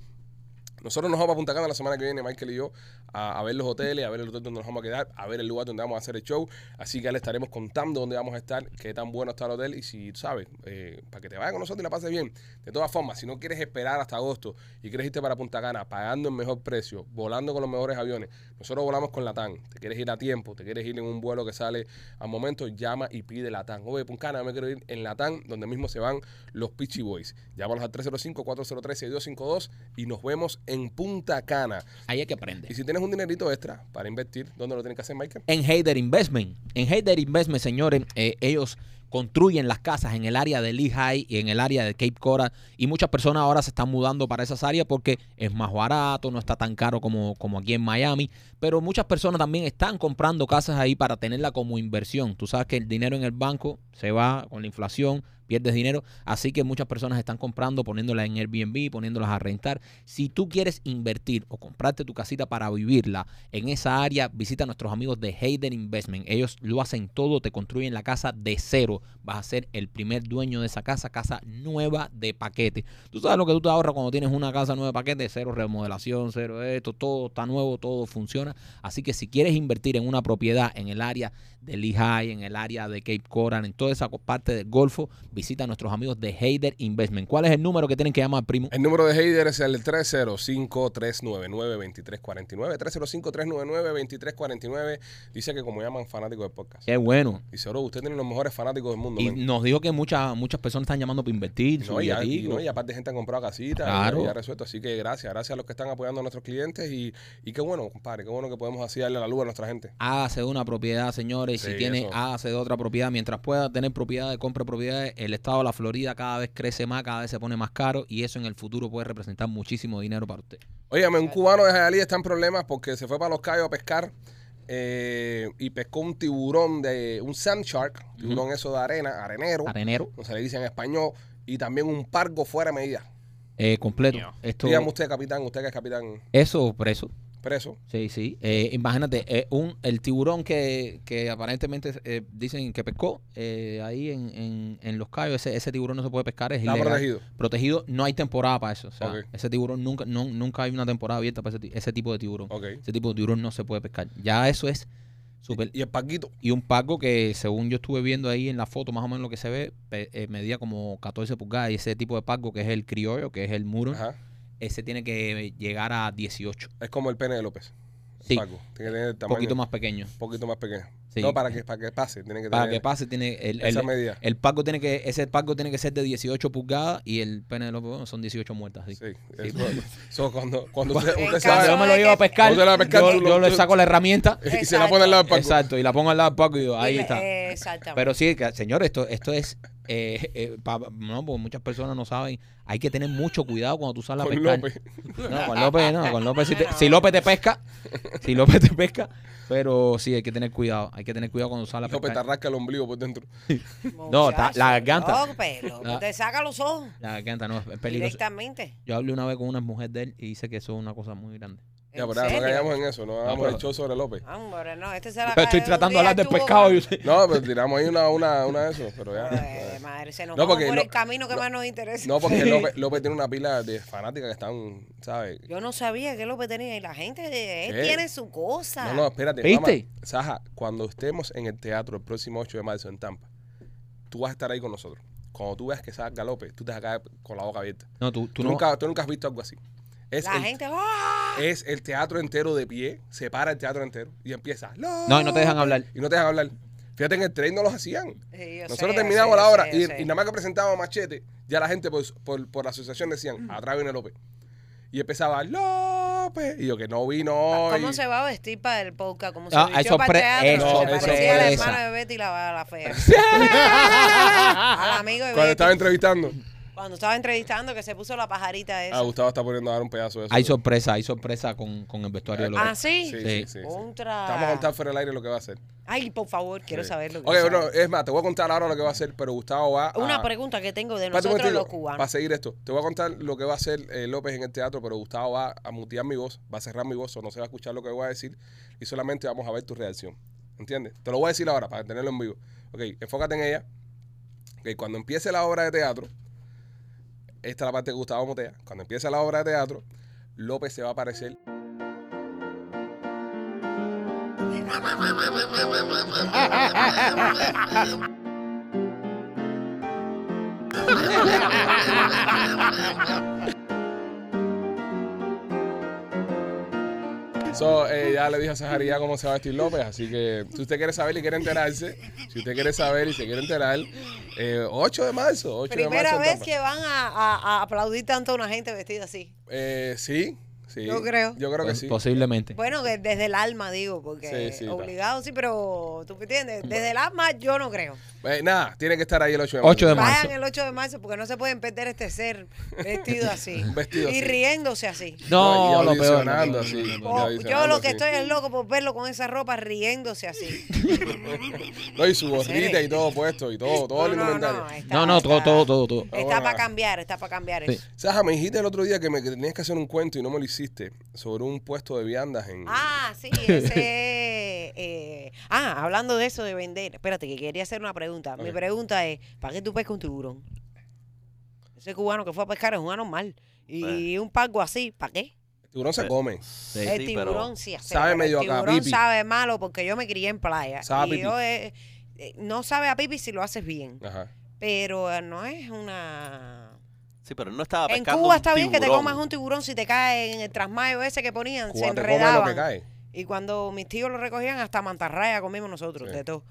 Nosotros nos vamos a Punta Cana la semana que viene, Michael y yo, a, ver los hoteles, a ver el hotel donde nos vamos a quedar, a ver el lugar donde vamos a hacer el show. Así que ya le estaremos contando dónde vamos a estar, qué tan bueno está el hotel y si, sabes, eh, para que te vayas con nosotros y la pases bien. De todas formas, si no quieres esperar hasta agosto y quieres irte para Punta Cana pagando el mejor precio, volando con los mejores aviones, nosotros volamos con Latam. Te quieres ir a tiempo, te quieres ir en un vuelo que sale al momento, llama y pide Latam. Oye, Punta Cana, me quiero ir en Latam, donde mismo se van los Peachy Boys. Llámalos al 305-403-6252 y nos vemos en Punta Cana. Ahí hay que Y aprender. si tienes un dinerito extra para invertir, ¿dónde lo tienes que hacer, Michael? En Hayder Investment. En Hayder Investment, señores, eh, ellos construyen las casas en el área de Lehigh y en el área de Cape Coral y muchas personas ahora se están mudando para esas áreas porque es más barato, no está tan caro como, como aquí en Miami, pero muchas personas también están comprando casas ahí para tenerla como inversión. Tú sabes que el dinero en el banco se va con la inflación, pierdes dinero, así que muchas personas están comprando, poniéndolas en Airbnb, poniéndolas a rentar. Si tú quieres invertir o comprarte tu casita para vivirla en esa área, visita a nuestros amigos de Hayden Investment. Ellos lo hacen todo, te construyen la casa de cero. Vas a ser el primer dueño de esa casa, casa nueva de paquete. Tú sabes lo que tú te ahorras cuando tienes una casa nueva de paquete, cero remodelación, cero esto, todo está nuevo, todo funciona. Así que si quieres invertir en una propiedad en el área de Lehigh, en el área de Cape Coral, en toda esa parte del Golfo, a nuestros amigos de Hayden Investment. ¿Cuál es el número que tienen que llamar, primo? El número de Heider es el 305-399-2349. 305-399-2349. Dice que como llaman fanáticos del podcast. Qué bueno. Dice, oro, usted tiene los mejores fanáticos del mundo. Y men". nos dijo que muchas muchas personas están llamando para invertir. No, y, ya- y, no, y aparte gente han comprado casitas Claro. y ya resuelto. Así que gracias, gracias a los que están apoyando a nuestros clientes y, y qué bueno, compadre, qué bueno que podemos así darle la luz a nuestra gente. Hágase de una propiedad, señores. Sí, si tiene, eso. hágase de otra propiedad. Mientras pueda tener propiedad de compra de propiedades, el estado de la Florida cada vez crece más, cada vez se pone más caro y eso en el futuro puede representar muchísimo dinero para usted. Óyame, un cubano de Jayalía está en problemas porque se fue para los Cayos a pescar eh, y pescó un tiburón de un sand shark, tiburón eso de arena, arenero, Arenero, como se le dice en español, y también un pargo fuera de medida. eh, completo. Esto, Dígame usted, capitán, usted que es capitán eso preso. Preso. Sí, sí. Eh, imagínate, eh, un, el tiburón que, que aparentemente eh, dicen que pescó eh, ahí en, en, en Los Cayos, ese, ese tiburón no se puede pescar, es Está ilegal. protegido. Protegido, no hay temporada para eso. O sea, Ok. ese tiburón nunca, no- nunca hay una temporada abierta para ese, ese tipo de tiburón. Ese tipo de tiburón no se puede pescar. Ya eso es súper. Y el parguito. Y un paco que, según yo estuve viendo ahí en la foto, más o menos lo que se ve, eh, medía como 14 pulgadas. Y ese tipo de paco, que es el criollo, que es el muro, Ajá. Ese tiene que llegar a 18. Es como el pene de López. Sí. pargo. Tiene que tener el Un tamaño poquito más pequeño. un poquito más pequeño. Sí. No, para que, para que pase, tiene que Para tener que pase, tiene el, el, esa medida. el paco tiene que, ese paco tiene que ser de 18 pulgadas y el pene de los son 18 muertas. Sí. Sí, eso, eso cuando, cuando usted, usted caso Cuando sabe yo me lo llevo a pescar, yo, le tú- saco la herramienta. (laughs) y se la pone al lado del pargo. Exacto, y la pongo al lado del paco y digo, ahí Y está. eh, Exactamente. Pero sí, que, señor, esto, esto es. eh, eh, pa- no, porque muchas personas no saben. Hay que tener mucho cuidado cuando tú sales a con pescar. López. No, con López no, con López si, te- (laughs) si López te pesca, si López te pesca, pero sí hay que tener cuidado, hay que tener cuidado cuando sales a López te arranca el ombligo por dentro. (laughs) No, está- la garganta. No, pero La- te saca los ojos La garganta no es peligroso. directamente. Yo hablé una vez con una mujer de él y dice que eso es una cosa muy grande. Ya, ¿En pero no caigamos en eso, no hagamos el show sobre López. Hombre, no, este se la Estoy cae tratando de hablar del pescado No, pero tiramos ahí una, una, una de eso, pero ya. Madre, se nos No, por no- el camino que no- más nos interesa. No, porque López, López tiene una pila de fanáticas que están, ¿sabes? Yo no sabía que López tenía y la gente, de- él ¿Qué? tiene su cosa. No, no, espérate. ¿Viste? Saja, cuando estemos en el teatro el próximo 8 de marzo en Tampa, tú vas a estar ahí con nosotros. Cuando tú veas que salga López, tú te vas a caer con la boca abierta. No, tú, Tú, tú no. nunca, tú nunca has visto algo así. Es la el, gente, ¡ah! Es el teatro entero de pie, se para el teatro entero y empieza. No, y no te dejan hablar. Y no te dejan hablar. Fíjate, en el tren no los hacían. Sí, Nosotros sé, terminamos yo la sé, hora y, nada más que presentábamos machete, ya la gente por, por, por la asociación decían, atrás viene López. Y empezaba, López. Y yo que no vino hoy. ¿Cómo se va a vestir para el podcast? ¿Cómo se Ah, vistió para el teatro? eso, se parecía a la hermana de Betty la, la fea. (laughs) Al amigo de Cuando Betty. estaba entrevistando. Cuando estaba entrevistando que se puso la pajarita esa. Ah, Gustavo está poniendo a dar un pedazo de eso. Hay sorpresa, hay sorpresa con, con el vestuario de Ah, López. ¿sí? Sí, sí, Sí. sí. Contra. Te vamos a contar fuera del aire lo que va a hacer. Ay, por favor, quiero Sí. saber lo que Ok, sabe. bueno, es más, te voy a contar ahora lo que va a hacer, pero Gustavo va a... Una pregunta que tengo de Espérate un nosotros los momentito, cubanos. Para seguir esto, te voy a contar lo que va a hacer eh, López en el teatro, pero Gustavo va a mutear mi voz, va a cerrar mi voz, o no se va a escuchar lo que voy a decir y solamente vamos a ver tu reacción. ¿Entiendes? Te lo voy a decir ahora para tenerlo en vivo. Ok, enfócate en ella. Ok, cuando empiece la obra de teatro, esta es la parte que Gustavo mutea. Cuando empiece la obra de teatro, López se va a aparecer. (laughs) So, eh, ya le dije a Sajaría cómo se va a vestir López, así que si usted quiere saber y quiere enterarse, si usted quiere saber y se quiere enterar, eh, 8 de marzo, 8 de Primera marzo. en vez Tampa. que van a, a- a aplaudir tanto a una gente vestida así. Eh, sí, sí. Yo creo. Yo creo que sí. Posiblemente. Bueno, que desde el alma digo, porque Sí, sí, obligado sí, pero tú me entiendes, desde el alma yo no creo. Eh, nada, tiene que estar ahí el 8 de marzo. 8 de marzo. Vayan el 8 de marzo porque no se pueden perder este ser vestido (laughs) así. Vestido y así. riéndose así. No, y lo peor. así. Oh, yo lo que así. estoy es loco por verlo con esa ropa riéndose así. (laughs) No, y su gorrita y todo puesto y todo, todo el no, no, no, está- No, no, todo, está- todo, todo, todo. Está para cambiar, está para cambiar Sí. eso. Saja, me dijiste el otro día que me que tenías que hacer un cuento y no me lo hiciste sobre un puesto de viandas en... Ah, sí, (laughs) ese. eh, ah, hablando de eso de vender. Espérate, que quería hacer una pregunta. Mi pregunta es: ¿para qué tú pescas un tiburón? Ese cubano que fue a pescar es un anormal. Y un pago así, ¿para qué? El tiburón se come. Sí. el sí, tiburón pero- sí hace. Sabe medio El tiburón sabe malo porque yo me crié en playa. Sabe a y pipi. yo, eh, eh, no sabe a pipi si lo haces bien. Ajá. Pero eh, no es una. Sí, pero no estaba En pescando Cuba un está bien que te comas un tiburón si te cae en el trasmayo ese que ponían, se Cuba te come lo enredaban. que cae. Y cuando mis tíos lo recogían, hasta mantarraya comimos nosotros, Sí. de todo.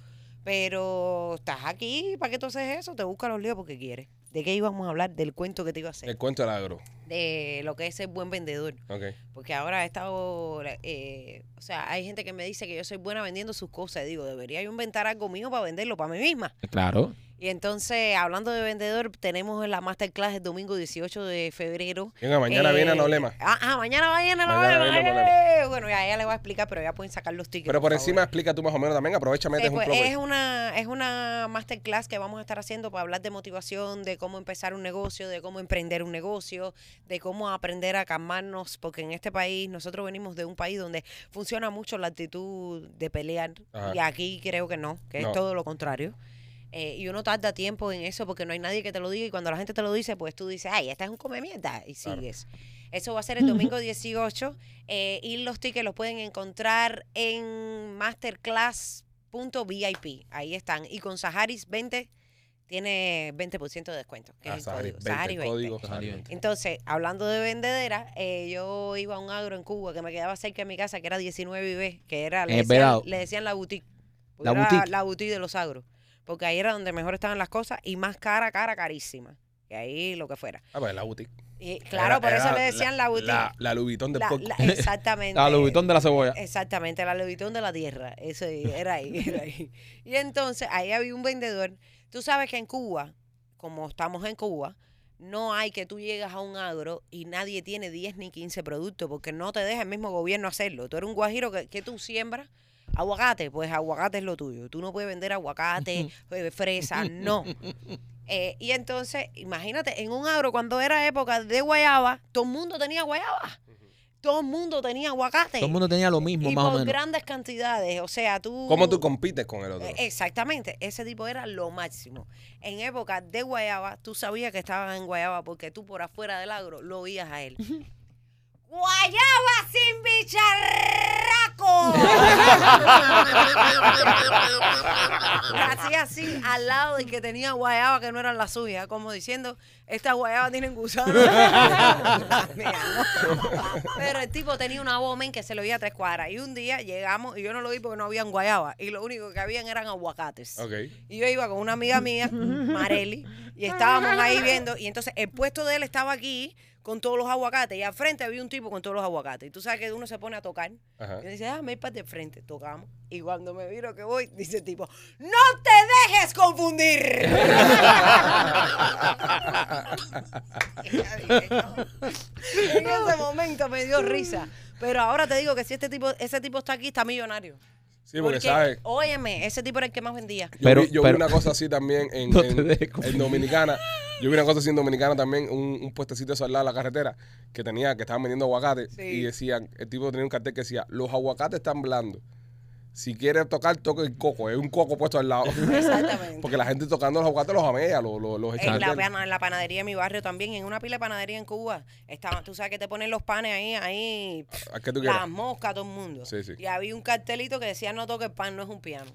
Pero estás aquí, ¿para qué tú haces eso? Te busca los líos porque quieres. ¿De qué íbamos a hablar? Del cuento que te iba a hacer. El cuento del agro. De lo que es ser buen vendedor. Ok. Porque ahora he estado, eh, o sea, hay gente que me dice que yo soy buena vendiendo sus cosas. Y digo, debería yo inventar algo mío para venderlo para mí misma. Claro. Y entonces, hablando de vendedor, tenemos la masterclass el domingo 18 de febrero. Venga, mañana Eh, viene No Lema. Ah, ah, mañana Noelema. viene Noelema. ¡eh! Bueno, ya ella le voy a explicar, pero ya pueden sacar los tickets. Pero por encima explica tú más o menos también. Aprovecha, metes Sí, un pues, plug es una es una masterclass que vamos a estar haciendo para hablar de motivación, de cómo empezar un negocio, de cómo emprender un negocio, de cómo aprender a calmarnos, porque en este país nosotros venimos de un país donde funciona mucho la actitud de pelear Ajá. y aquí creo que no, que No. es todo lo contrario. Eh, y uno tarda tiempo en eso porque no hay nadie que te lo diga y cuando la gente te lo dice, pues tú dices, ay, esta es un come mierda y Claro. sigues. Eso va a ser el domingo 18 eh, y los tickets los pueden encontrar en masterclass.vip. Ahí están. Y con Saharis 20 tiene 20% de descuento. Que Ah, es el Sahari código. 20, Sahari el 20. código Sahari Sahari 20. 20. Entonces, hablando de vendedera, eh, yo iba a un agro en Cuba que me quedaba cerca de mi casa, que era 19 B, que era, le decían, le decían la boutique. La era boutique. La boutique de los agros. Porque ahí era donde mejor estaban las cosas y más cara, cara, carísima. Y ahí lo que fuera. Ah, pues la boutique. Y claro, Era- por eso le decían la, boutique. La, Vuitton del La- (laughs) exactamente. La Lubitón de la cebolla. Exactamente, la levitón de la tierra. Eso era ahí, (laughs) era ahí. Y entonces ahí había un vendedor. Tú sabes que en Cuba, como estamos en Cuba, no hay que tú llegas a un agro y nadie tiene 10 ni 15 productos porque no te deja el mismo gobierno hacerlo. Tú eres un guajiro que, que tú siembras aguacate, pues aguacate es lo tuyo. Tú no puedes vender aguacate, eh, fresa, no. (laughs) Eh, y entonces, imagínate, en un agro cuando era época de guayaba, todo el mundo tenía guayaba. todo el mundo tenía aguacate. Todo el mundo tenía lo mismo, y más o menos. grandes cantidades. O sea, tú. ¿Cómo tú compites con el otro? Eh, Exactamente, ese tipo era lo máximo. En época de Guayaba, tú sabías que estaban en Guayaba porque tú por afuera del agro lo oías a él. ¡Guayaba sin bicharraco! Hacía así al lado del que tenía guayaba que no eran las suyas, como diciendo, estas guayabas tienen gusano. Pero el tipo tenía una voz men, que se lo oía a tres cuadras. Y un día llegamos, y yo no lo vi porque no habían guayaba, y lo único que habían eran aguacates. Ok. Y yo iba con una amiga mía, Mareli, y estábamos ahí viendo. Y entonces el puesto de él estaba aquí con todos los aguacates. Y al frente había un tipo con todos los aguacates. Y tú sabes que uno se pone a tocar. Ajá. Y dice, ah, me ir para de frente. Tocamos. Y cuando me miro que voy, dice el tipo, ¡No te dejes confundir! (laughs) (laughs) En ese momento me dio risa. Pero ahora te digo que si este tipo, ese tipo está aquí, está millonario. Sí, porque, sabes. óyeme, ese tipo era el que más vendía. Yo, Pero- vi, yo pero- vi una cosa así también (laughs) en, No en-. Dominicana. Yo vi una cosa así en Dominicana también, un, un puestecito eso al lado de la carretera que tenía, que estaban vendiendo aguacate Sí. y decían, el tipo tenía un cartel que decía, los aguacates están blandos. Si quieres tocar, toque el coco. Es un coco puesto al lado. Exactamente. (laughs) Porque la gente tocando los aguacates los amea, los, los, los En la, en panadería de mi barrio también, en una pila de panadería en Cuba, estaba, tú sabes que te ponen los panes ahí, ahí, ¿A qué tú quieres? las moscas, todo el mundo. Sí, sí. Y había un cartelito que decía no toque el pan, no es un piano.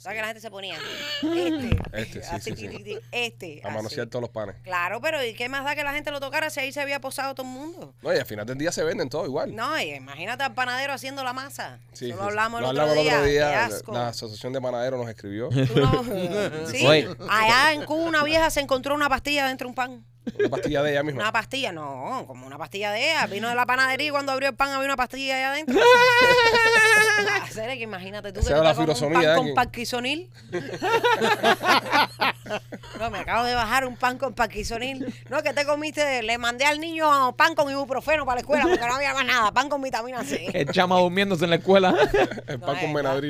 ¿Sabes que la gente se ponía? Este, Este, sí, así, sí, sí. ti, ti, ti, este. A manosear todos los panes. Claro, pero ¿y qué más da que la gente lo tocara si ahí se había posado todo el mundo? No, y al final del día se venden todo igual. No, y imagínate al panadero haciendo la masa. Sí, lo sí. hablamos, Lo el, hablamos otro día. La, asco. la Asociación de Panaderos nos escribió no- (laughs) sí, allá en Cuba una vieja se encontró una pastilla dentro de un pan. Una pastilla de ella misma. Una pastilla, no, como una pastilla de ella. Vino de la panadería y cuando abrió el pan había una pastilla allá adentro. (laughs) Ah, que imagínate tú que Esa te era la comes un pan con parquisonil. (laughs) No, me acabo de bajar un pan con parquisonil. No, que te comiste, le mandé al niño pan con ibuprofeno para la escuela porque no había más nada, pan con vitamina C. El chama durmiéndose en la escuela. el pan con verdad.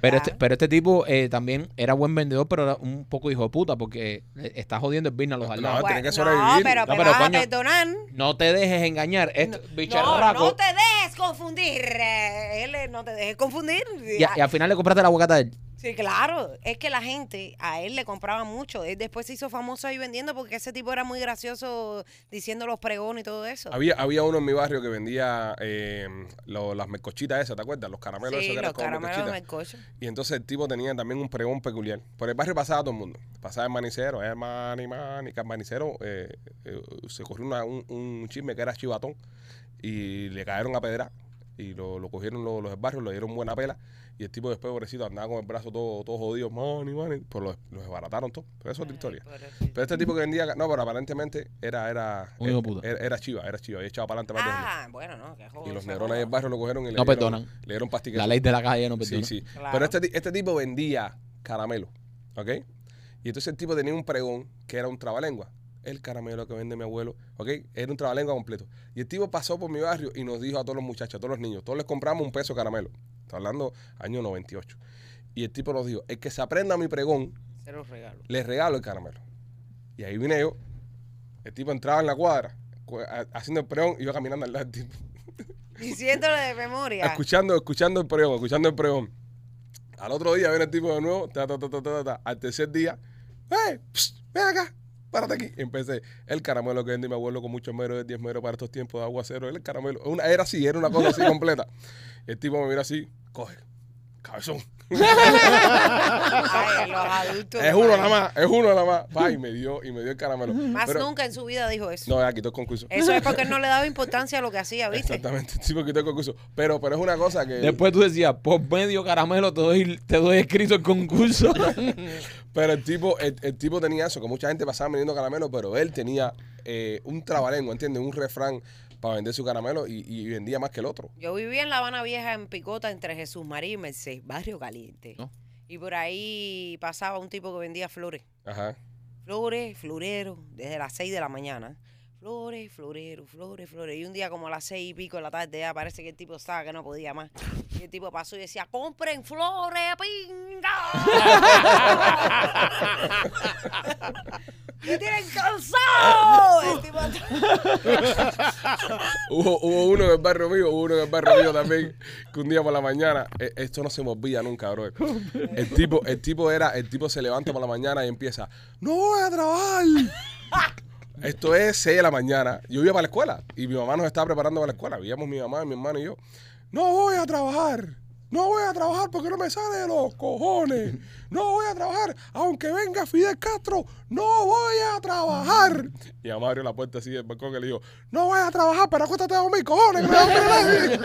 Pero este, pero este tipo eh, también era buen vendedor, pero era un poco hijo de puta porque eh, está jodiendo el business a los al No, que no, sobrevivir. pero, No, pero vas a perdonar. No te dejes engañar. Este No, bicharraco. no te dejes confundir. Él, eh, no te dejes confundir. y, y al final le compraste la aguacate a él. Sí, claro. Es que la gente a él le compraba mucho. Él después se hizo famoso ahí vendiendo porque ese tipo era muy gracioso diciendo los pregones y todo eso. Había, había uno en mi barrio que vendía eh, lo- las mercochitas esas, ¿te acuerdas? Los caramelos esos sí, que eran los como caramelos de mercochitas. melcocho. Y entonces el tipo tenía también un pregón peculiar. Por el barrio pasaba todo el mundo. Pasaba el manicero, el mani, mani, que el manicero eh, eh, se corrió una- un, un chisme que era chivatón y le cayeron a pedra y lo, lo cogieron los, los del barrio, le dieron buena pela y el tipo después, pobrecito, andaba con el brazo todo, todo jodido, mani, mani, pues lo, lo desbarataron todo. Pero eso es otra historia. Pero este tipo que vendía, no, pero aparentemente era, era, Un hijo puta. era, era chiva, era chiva, había echado para adelante. Ah, bueno, no, que joder. Y los joda. del barrio lo cogieron y le, No dieron, perdonan. le dieron pastillas. La ley de la calle no Sí, perdona. sí. Claro. Pero este, ti- este tipo vendía caramelo, ¿ok? Y entonces el tipo tenía un pregón que era un trabalengua. El caramelo que vende mi abuelo, ¿ok? Era un trabalengua completo. Y el tipo pasó por mi barrio y nos dijo a todos los muchachos, a todos los niños, todos les compramos un peso de caramelo. Está hablando año 98. Y el tipo nos dijo, el que se aprenda mi pregón, Se los regalo. le regalo el caramelo. Y ahí vine yo. El tipo entraba en la cuadra, haciendo el pregón y yo caminando al lado del tipo. (laughs) Diciéndole de memoria. Escuchando, escuchando el pregón, escuchando el pregón. Al otro día viene el tipo de nuevo, ta, ta, ta, ta, ta, ta. al tercer día, ¡eh! psst, ¡Ven acá! Párate aquí. Empecé. El caramelo que vende mi abuelo con mucho mero de 10 mero para estos tiempos de aguacero. El caramelo. Una, era así, era una cosa así (laughs) completa. El tipo me mira así, coge. Cabezón. Ay, los (laughs) adultos. Es uno nada más, es uno nada más. Va, y me dio, y me dio el caramelo. Más Pero- nunca en su vida dijo eso. No, ya quitó el concurso. Eso es porque él no le daba (laughs) importancia a lo que hacía, ¿viste? Exactamente, el tipo quitó el concurso. Pero, pero es una cosa que. Después tú decías, por medio caramelo te doy, te doy escrito el concurso. (laughs) Pero el tipo, el, el tipo tenía eso, que mucha gente pasaba vendiendo caramelo, pero él tenía eh, un trabalengua, ¿entiendes? Un refrán para vender su caramelo y, y vendía más que el otro. Yo vivía en La Habana Vieja, en Picota, entre Jesús María y Merced, barrio caliente. ¿No? Y por ahí pasaba un tipo que vendía flores. Ajá. Flores, florero, desde las 6 de la mañana. Flores, florero, flores, flores. Y un día como a las seis y pico de la tarde ya parece que el tipo estaba que no podía más. Y el tipo pasó y decía, compren flores, pinga. (laughs) ¡Me tienen cansado! (laughs) Hubo uno en el barrio mío, hubo uno en el barrio mío también, que un día por la mañana, eh, esto no se me olvida nunca, bro. El tipo, el tipo era, el tipo se levanta por la mañana y empieza, no voy a trabajar. Esto es 6 de la mañana. Yo iba para la escuela y mi mamá nos estaba preparando para la escuela. Vivíamos mi mamá, mi hermano y yo. No voy a trabajar. No voy a trabajar porque no me sale de los cojones. No voy a trabajar. Aunque venga Fidel Castro, no voy a trabajar. Y mamá abrió la puerta así del balcón y le dijo, no voy a trabajar, pero acuéstate a dormir, cojones. que me hambre nadie". (laughs)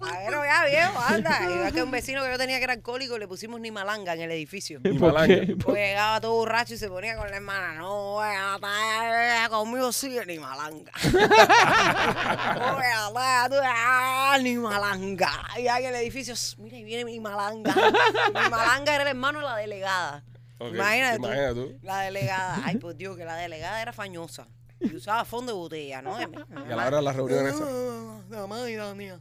A ver, ya viejo, anda. Y veo que un vecino que yo tenía que era alcohólico le pusimos ni malanga en el edificio. Y ¿Por malanga. qué? Pues llegaba todo borracho y se ponía con la hermana. No voy a estar conmigo sigue ni malanga. (laughs) No voy a ah, ni malanga. Y ahí en el edificio, mira, ahí viene mi malanga. (laughs) Mi malanga era el hermano de la delegada. Imagínate, imagínate tú. tú. La delegada. Ay, por Dios, que la delegada era fañosa. Y usaba fondo de botella, ¿no? (laughs) Y a la hora de las reuniones esas. (laughs) La madre la mía.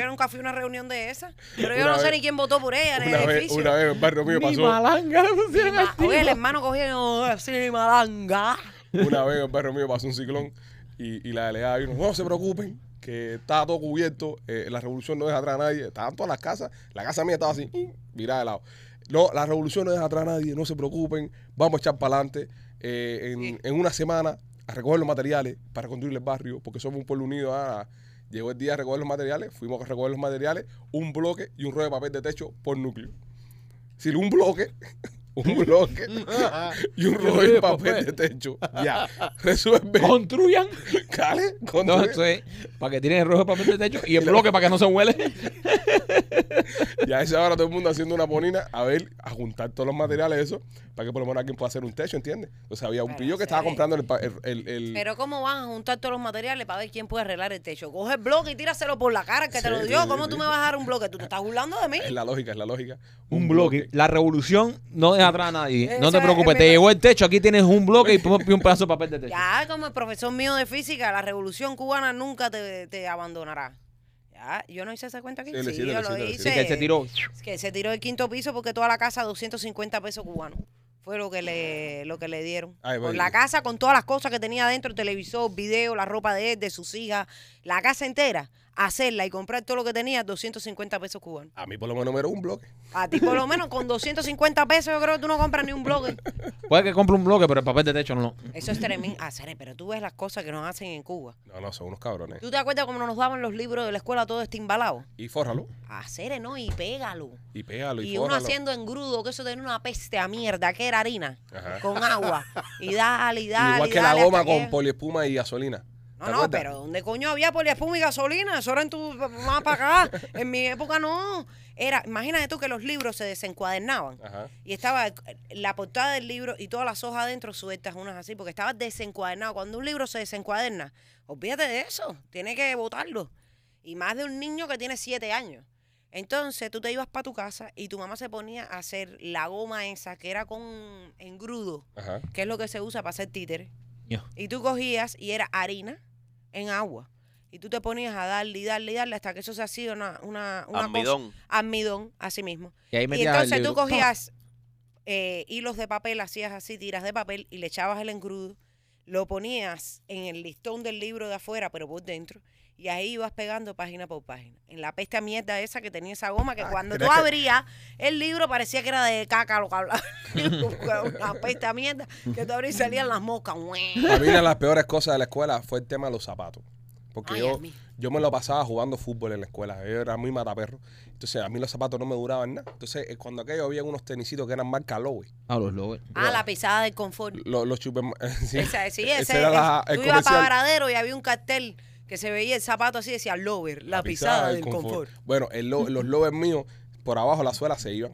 Yo nunca fui a una reunión de esas. Pero yo Una no sé ni quién votó por ella en Una el vez, edificio. una vez en el barrio mío Ni pasó. malanga pusieron Ma-. Oye, el hermano cogía no, así ni malanga. Una vez en el barrio mío pasó un ciclón y, y la delegada vino, no se preocupen, que está todo cubierto, eh, la revolución no deja atrás a nadie, estaban todas las casas, la casa mía estaba así, mirada de lado. No, la revolución no deja atrás a nadie, no se preocupen, vamos a echar para adelante. eh, en, en una semana a recoger los materiales para construir el barrio, porque somos un pueblo unido. ah, llegó el día de recoger los materiales, fuimos a recoger los materiales, un bloque y un rollo de papel de techo por núcleo. Si un bloque, un bloque y un (laughs) rollo de papel de techo. Ya, resuelve. Construyan. Cale, No, construye. eso es para que tienen el rojo de papel de techo y el bloque para que no se huele. (laughs) Y a esa hora todo el mundo haciendo una ponina a ver, a juntar todos los materiales, eso, para que por lo menos alguien pueda hacer un techo, ¿entiendes? O sea, había un Pero pillo que estaba comprando el, pa- el, el- el- Pero ¿cómo van a juntar todos los materiales para ver quién puede arreglar el techo? Coge el bloque y tíraselo por la cara que te lo dio. sí, ¿Cómo sí. tú me vas a dar un bloque? ¿Tú te estás burlando de mí? Es la lógica, es la lógica. Un bloque. La revolución no deja atrás a nadie. No te es- preocupes. es Te llegó el techo. Aquí tienes un bloque y un pedazo de papel de techo. Ya, como el profesor mío de física, la revolución cubana nunca te, te abandonará. Ya, yo no hice esa cuenta aquí. Sí, le Sí, hiciste, yo le lo hice. que él se tiró. Que se tiró del quinto piso porque toda la casa 250 pesos cubanos. Fue lo que le, lo que le dieron. Ay, Por la casa, con todas las cosas que tenía adentro, el televisor, video, la ropa de él, de sus hijas, la casa entera, hacerla y comprar todo lo que tenía, 250 pesos cubanos. A mí por lo menos me era un bloque. A ti por lo menos con (laughs) 250 pesos yo creo que tú no compras ni un bloque. Puede que compre un bloque, pero el papel de techo no. Eso es tremendo. Ah, pero tú ves las cosas que nos hacen en Cuba. No, no, son unos cabrones. ¿Tú te acuerdas cómo nos daban los libros de la escuela todo este embalado? Y fórralo, Hacer, ¿no? Y pégalo. y pégalo, y, Y uno haciendo engrudo, que eso tenía una peste a mierda, que era harina, Ajá. con agua. Y dale, y (laughs) dale. Igual y que la goma con que- poliespuma y gasolina. No, ¿Te no, acuerdas? pero ¿dónde coño había poliespuma y gasolina? Eso era en tu más para acá. (laughs) En mi época no. Era, imagínate tú que los libros se desencuadernaban. Ajá. Y estaba la portada del libro y todas las hojas adentro sueltas, unas así, porque estaba desencuadernado. Cuando un libro se desencuaderna, olvídate de eso, tiene que botarlo. Y más de un niño que tiene siete años. Entonces tú te ibas para tu casa y tu mamá se ponía a hacer la goma esa que era con engrudo, Ajá. que es lo que se usa para hacer títeres. Y tú cogías y era harina en agua. Y tú te ponías a darle y darle y darle hasta que eso se hacía una, una, una cosa- Almidón. almidón, así mismo. Y ahí Y entonces tú cogías eh, hilos de papel, hacías así, tiras de papel y le echabas el engrudo, lo ponías en el listón del libro de afuera, pero por dentro, y ahí ibas pegando página por página. En la peste a mierda esa que tenía esa goma, que Ah, cuando tú ¿crees que- abrías el libro parecía que era de caca lo que hablaba. (laughs) Una peste a mierda que tú abrías y salían las moscas. Para mí una de las peores cosas de la escuela fue el tema de los zapatos. Porque Ay, yo, a yo me lo pasaba jugando fútbol en la escuela. Yo era muy mataperro. Entonces a mí los zapatos no me duraban nada. Entonces eh, cuando aquello había unos tenisitos que eran marca Lowe. A los lobos. Ah, la pisada del confort. Los, los super... (laughs) sí. Esa, sí, Ese ese, era la- el tú ibas para comercial. Varadero y había un cartel que se veía el zapato así, decía Lover, la, pisada, del confort. Bueno, el lo- los lobes míos, por abajo la suela se iban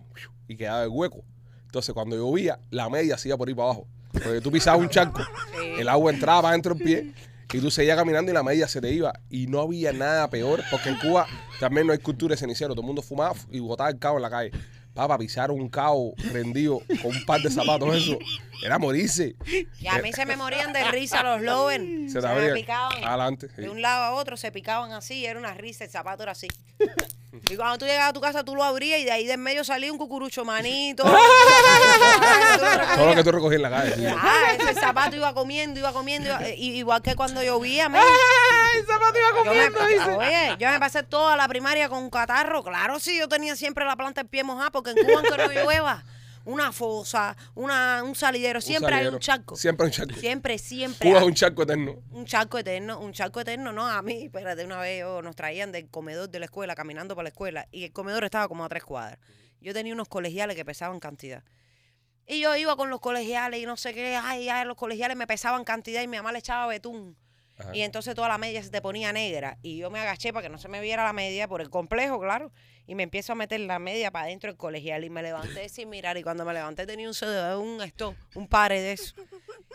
y quedaba el hueco. Entonces cuando llovía, la media se iba por ahí para abajo. Porque tú pisabas un charco, Sí. el agua entraba para dentro del pie y tú seguías caminando y la media se te iba. Y no había nada peor, porque en Cuba también no hay cultura de cenicero. Todo el mundo fumaba y botaba el cabo en la calle. Papá, pisar un cabo rendido con un par de zapatos, eso, era morirse. Y a mí se me morían de risa los Lover. Se Se, me picaban. adelante. sí. De un lado a otro se picaban así, era una risa, el zapato era así. (laughs) Y cuando tú llegabas a tu casa, tú lo abrías y de ahí de en medio salía un cucurucho manito. recogías. (laughs) Todo lo que tú recogí en la calle. sí. Ah, ese zapato iba comiendo, iba comiendo, iba- eh, igual que cuando llovía, men. ¡Ay, zapato iba Yo me, comiendo! dice. oye, yo me pasé toda la primaria con un catarro. Claro, sí, yo tenía siempre la planta del pie mojada porque en Cuba aunque no llueva, una fosa, una, un salidero, siempre hay salidero. un charco. Siempre hay un charco. Siempre, siempre. Cuba es hay. un charco eterno. Un charco eterno, un charco eterno, no, a mí, espérate, una vez yo- nos traían del comedor de la escuela, caminando para la escuela, y el comedor estaba como a tres cuadras. Yo tenía unos colegiales que pesaban cantidad. Y yo iba con los colegiales y no sé qué, ay, ay, los colegiales me pesaban cantidad y mi mamá le echaba betún. Ajá. Y entonces toda la media se te ponía negra. Y yo me agaché para que no se me viera la media por el complejo, claro. Y me empiezo a meter la media para adentro del colegial. Y me levanté (laughs) sin mirar. Y cuando me levanté tenía un CD, un esto, un pare de eso.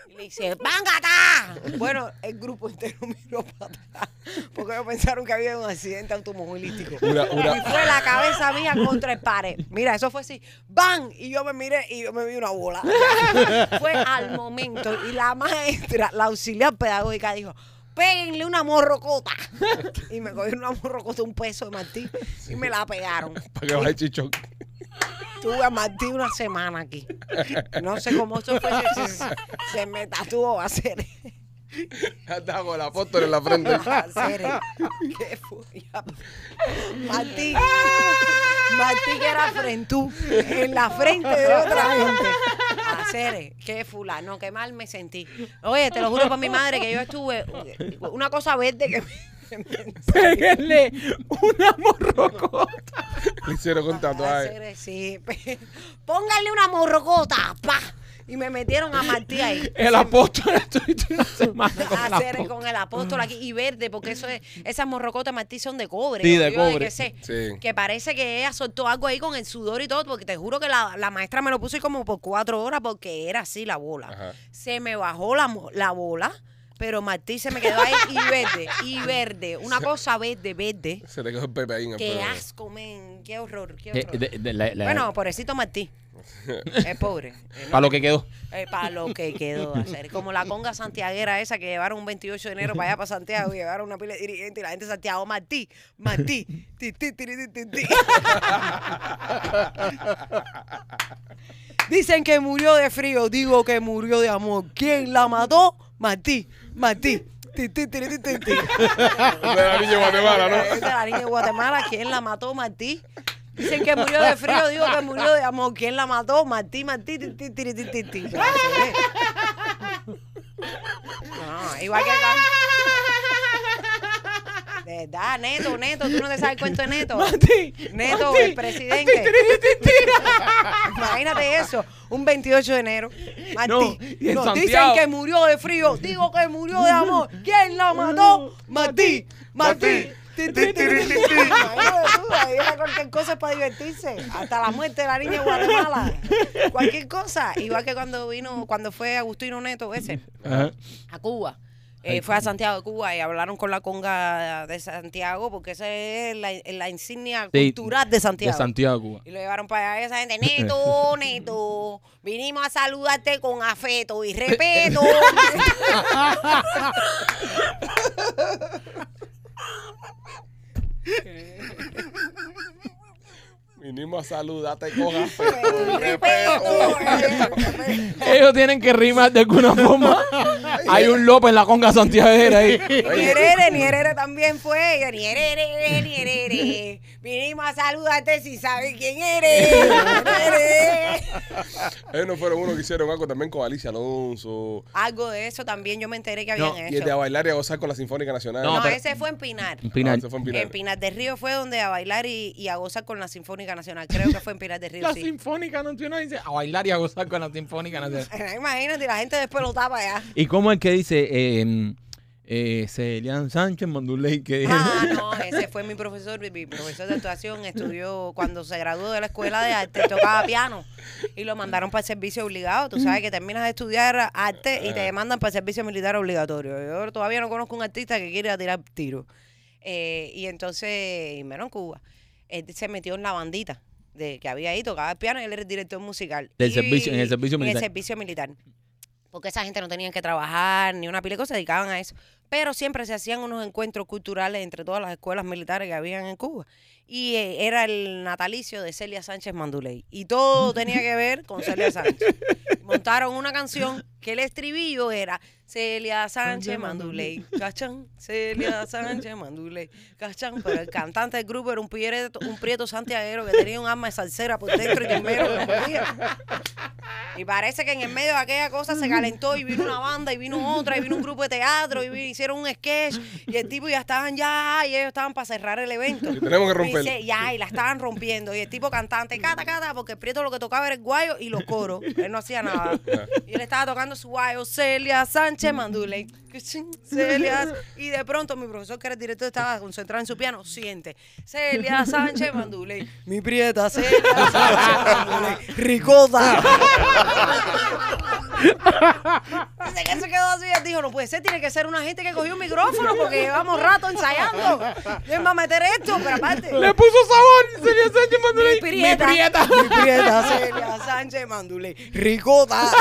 Y le dice, ¡Vángata! Bueno, el grupo entero (laughs) miró para atrás. Porque ellos pensaron que había un accidente automovilístico. (laughs) Una, Y fue la cabeza mía contra el pared. Mira, eso fue así. ¡Bam! Y yo me miré y yo me vi una bola. fue al momento. Y la maestra, la auxiliar pedagógica, dijo. Péguenle una morrocota. (laughs) Y me cogieron una morrocota, un peso de Martín, y me la pegaron. (laughs) para que baje chichón. Tuve a Martín una semana aquí. No sé cómo eso fue. Se, se- se me tatuó a hacer. Andaba con el apóstol en la frente. (laughs) ¿Qué fue? Ya. Martín. Martín que era frentú. En la frente de otra gente. Hacer. Qué fulano. Qué mal me sentí. Oye, te lo juro por mi madre que yo estuve. Una cosa verde que me. Péguenle una morrocota. Le hicieron con tatuaje. Sí. Pónganle una morrocota. Pa. Y me metieron a Martí ahí. (laughs) El apóstol (laughs) estuviste una semana con el hacer apóstol. con el apóstol aquí y verde, porque eso es, esas morrocotas Martí son de cobre. Sí, de yo cobre. qué sé, Sí. Que parece que ella soltó algo ahí con el sudor y todo, porque te juro que la, la maestra me lo puso ahí como por cuatro horas porque era así la bola. Ajá. Se me bajó la, mo- la bola, pero Martí se me quedó ahí y verde, y verde. Una cosa verde, verde. Se te quedó el pepe ahí en el Qué asco, men. Qué horror, qué Eh, horror. de- de- la- la- bueno, pobrecito Martí. (laughs) Es pobre. para lo que quedó. para lo que quedó hacer. Como la conga santiaguera esa que llevaron un 28 de enero para allá para Santiago y llevaron una pila de dirigentes y la gente de Santiago, Martí, Martí, ti, ti, ti, ti, ti, ti. (laughs) Dicen que murió de frío, digo que murió de amor. ¿Quién la mató? Martí, Martí. Ti, ti, ti, ti, ti, ti. De la niña de Guatemala, ¿no? Es de la niña de Guatemala. ¿Quién la mató? Martí. Dicen que murió de frío, digo que murió de amor. ¿Quién la mató? Martí, Martí, ti, ti, ti, ti, ti, ti. Pero se ve. No, igual que acá. De verdad, Neto, Neto, tú no te sabes el cuento de Neto. Neto, el presidente. (laughs) Imagínate eso, un 28 de enero. Martí, No, y en nos dicen Santiago. que murió de frío, digo que murió de amor. ¿Quién la mató? Martí, Martí. Ti, cualquier cosa para divertirse. Hasta la muerte de la niña de Guatemala. Cualquier cosa. Igual que cuando vino, cuando fue Agustino Neto ese Ajá. a Cuba. Eh, fue a Santiago de Cuba y hablaron con la conga de Santiago porque esa es la, la insignia Sí, cultural de Santiago. De Santiago, Cuba. Y lo llevaron para allá y esa gente, Neto, (laughs) Neto, vinimos a saludarte con afecto y (laughs) respeto. (laughs) (laughs) okay. (laughs) Vinimos a saludarte con y respeto. Ellos tienen que rimar de alguna forma. Hay un López en la conga santiaguera ahí. Ni Herere, ni Herere también fue. Yo, Ni Herere, ni Herere. Vinimos a saludarte si sabes quién eres. Ellos no fueron unos que hicieron algo también con Alicia Alonso. Algo de eso también yo me enteré que habían No, Y el hecho. de a bailar y a gozar con la Sinfónica Nacional. No, No, pero- ese fue en Pinar. Pinar. Ah, ese fue en Pinar. En Pinar del Río fue donde a bailar y, y a gozar con la Sinfónica Nacional. Creo que fue en Pinar del (laughs) Río, La sí. Sinfónica Nacional dice a bailar y a gozar con la Sinfónica Nacional. (laughs) Imagínate, la gente después lo tapa allá. ¿Y cómo es que dice eh, eh, Celian Sánchez mandó un ley que Ah, (laughs) no, ese fue mi profesor, mi profesor de actuación, estudió cuando se graduó de la escuela de arte, tocaba piano y lo mandaron para el servicio obligado. Tú sabes que terminas de estudiar arte y te mandan para el servicio militar obligatorio. Yo todavía no conozco un artista que quiera tirar tiro. Eh, y entonces, y menos en Cuba, él se metió en la bandita de que había ahí, tocaba el piano y él era el director musical. Del Y- servicio- en el servicio En militar. el servicio militar. porque esa gente no tenían que trabajar ni una pila de cosas, se dedicaban a eso. Pero siempre se hacían unos encuentros culturales entre todas las escuelas militares que habían en Cuba. Y eh, era el natalicio de Celia Sánchez Manduley. Y todo tenía que ver con Celia Sánchez. (laughs) Montaron una canción que el estribillo era Celia Sánchez Manduley, cachán, Celia Sánchez Manduley, cachán. Pero el cantante del grupo era un prieto, un prieto santiaguero que tenía un arma de salsera por dentro y que mero. Y parece que en el medio de aquella cosa se calentó y vino una banda y vino otra y vino un grupo de teatro y hicieron un sketch y el tipo ya estaban ya y ellos estaban para cerrar el evento. Y tenemos que romper. Dice, ya, y la estaban rompiendo. Y el tipo cantante, cata, cata, porque el prieto lo que tocaba era el guayo y los coros. Él no hacía nada. Y él estaba tocando su guayo, Celia Sánchez Manduley. (laughs) Celia. Y de pronto mi profesor, que era el director, estaba concentrado en su piano. Siente. Celia Sánchez Manduley. Mi prieta, Celia Sánchez Manduley. Ricota. (laughs) Dice que se quedó así. Él dijo, no puede ser, tiene que ser una gente que cogió un micrófono porque llevamos rato ensayando. ¿Quién va a meter esto? Pero aparte. Le puso sabor, Celia Sánchez Manduley. Mi prieta. Mi prieta. Mi (laughs) prieta, Celia Sánchez Manduley. Ricota.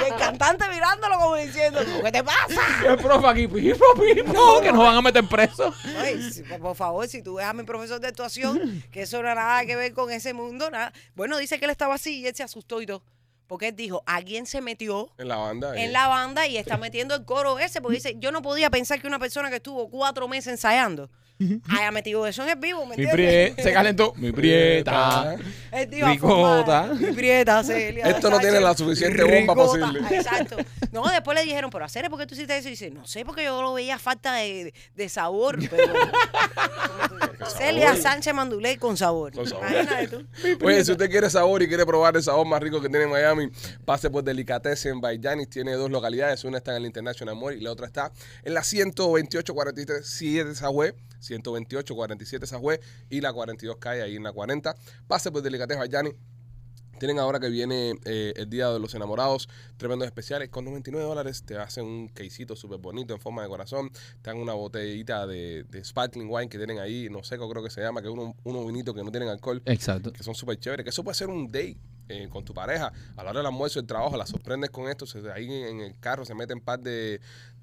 Y el cantante mirándolo como diciendo, ¿qué te pasa? (laughs) El profe aquí, pipo, pipo, que nos van a meter presos. Ay, si- por favor, si tú ves a mi profesor de actuación, que eso no ha nada que ver con ese mundo, nada. Bueno, dice que él estaba así y él se asustó y todo. Porque él dijo, alguien se metió En la banda. eh. en la banda y está metiendo el coro ese, porque dice, yo no podía pensar que una persona que estuvo cuatro meses ensayando haya ah, metido eso en el vivo, Mi prieta, se calentó. Mi prieta. Él Mi prieta, Celia. Esto no tiene la suficiente bomba Ricota, posible. Ah, exacto. No, después le dijeron, pero hacer, ¿por qué tú hiciste eso? Y dice, no sé, porque yo lo veía falta de, de sabor. Pero... (laughs) Celia Sánchez Manduley con sabor. Con sabor. (laughs) Oye, si usted quiere sabor y quiere probar el sabor más rico que tiene Miami, pase por Delicatessen by Janis. Tiene dos localidades. Una está en el International Mall y la otra está en la 12843 7 Sagüe. 128, 47 Sajue y la 42 calle ahí en la 40. Pase por Delicatez Bayani. Tienen ahora que viene eh, el Día de los Enamorados, tremendos especiales. Con 99 dólares te hacen un quesito súper bonito en forma de corazón. Te dan una botellita de, sparkling wine que tienen ahí, no seco creo que se llama, que es uno, unos vinitos que no tienen alcohol. Exacto. Que son súper chéveres. Que eso puede ser un date eh, con tu pareja. A la hora del almuerzo, el trabajo, la sorprendes con esto. Se, ahí en el carro se meten un par de,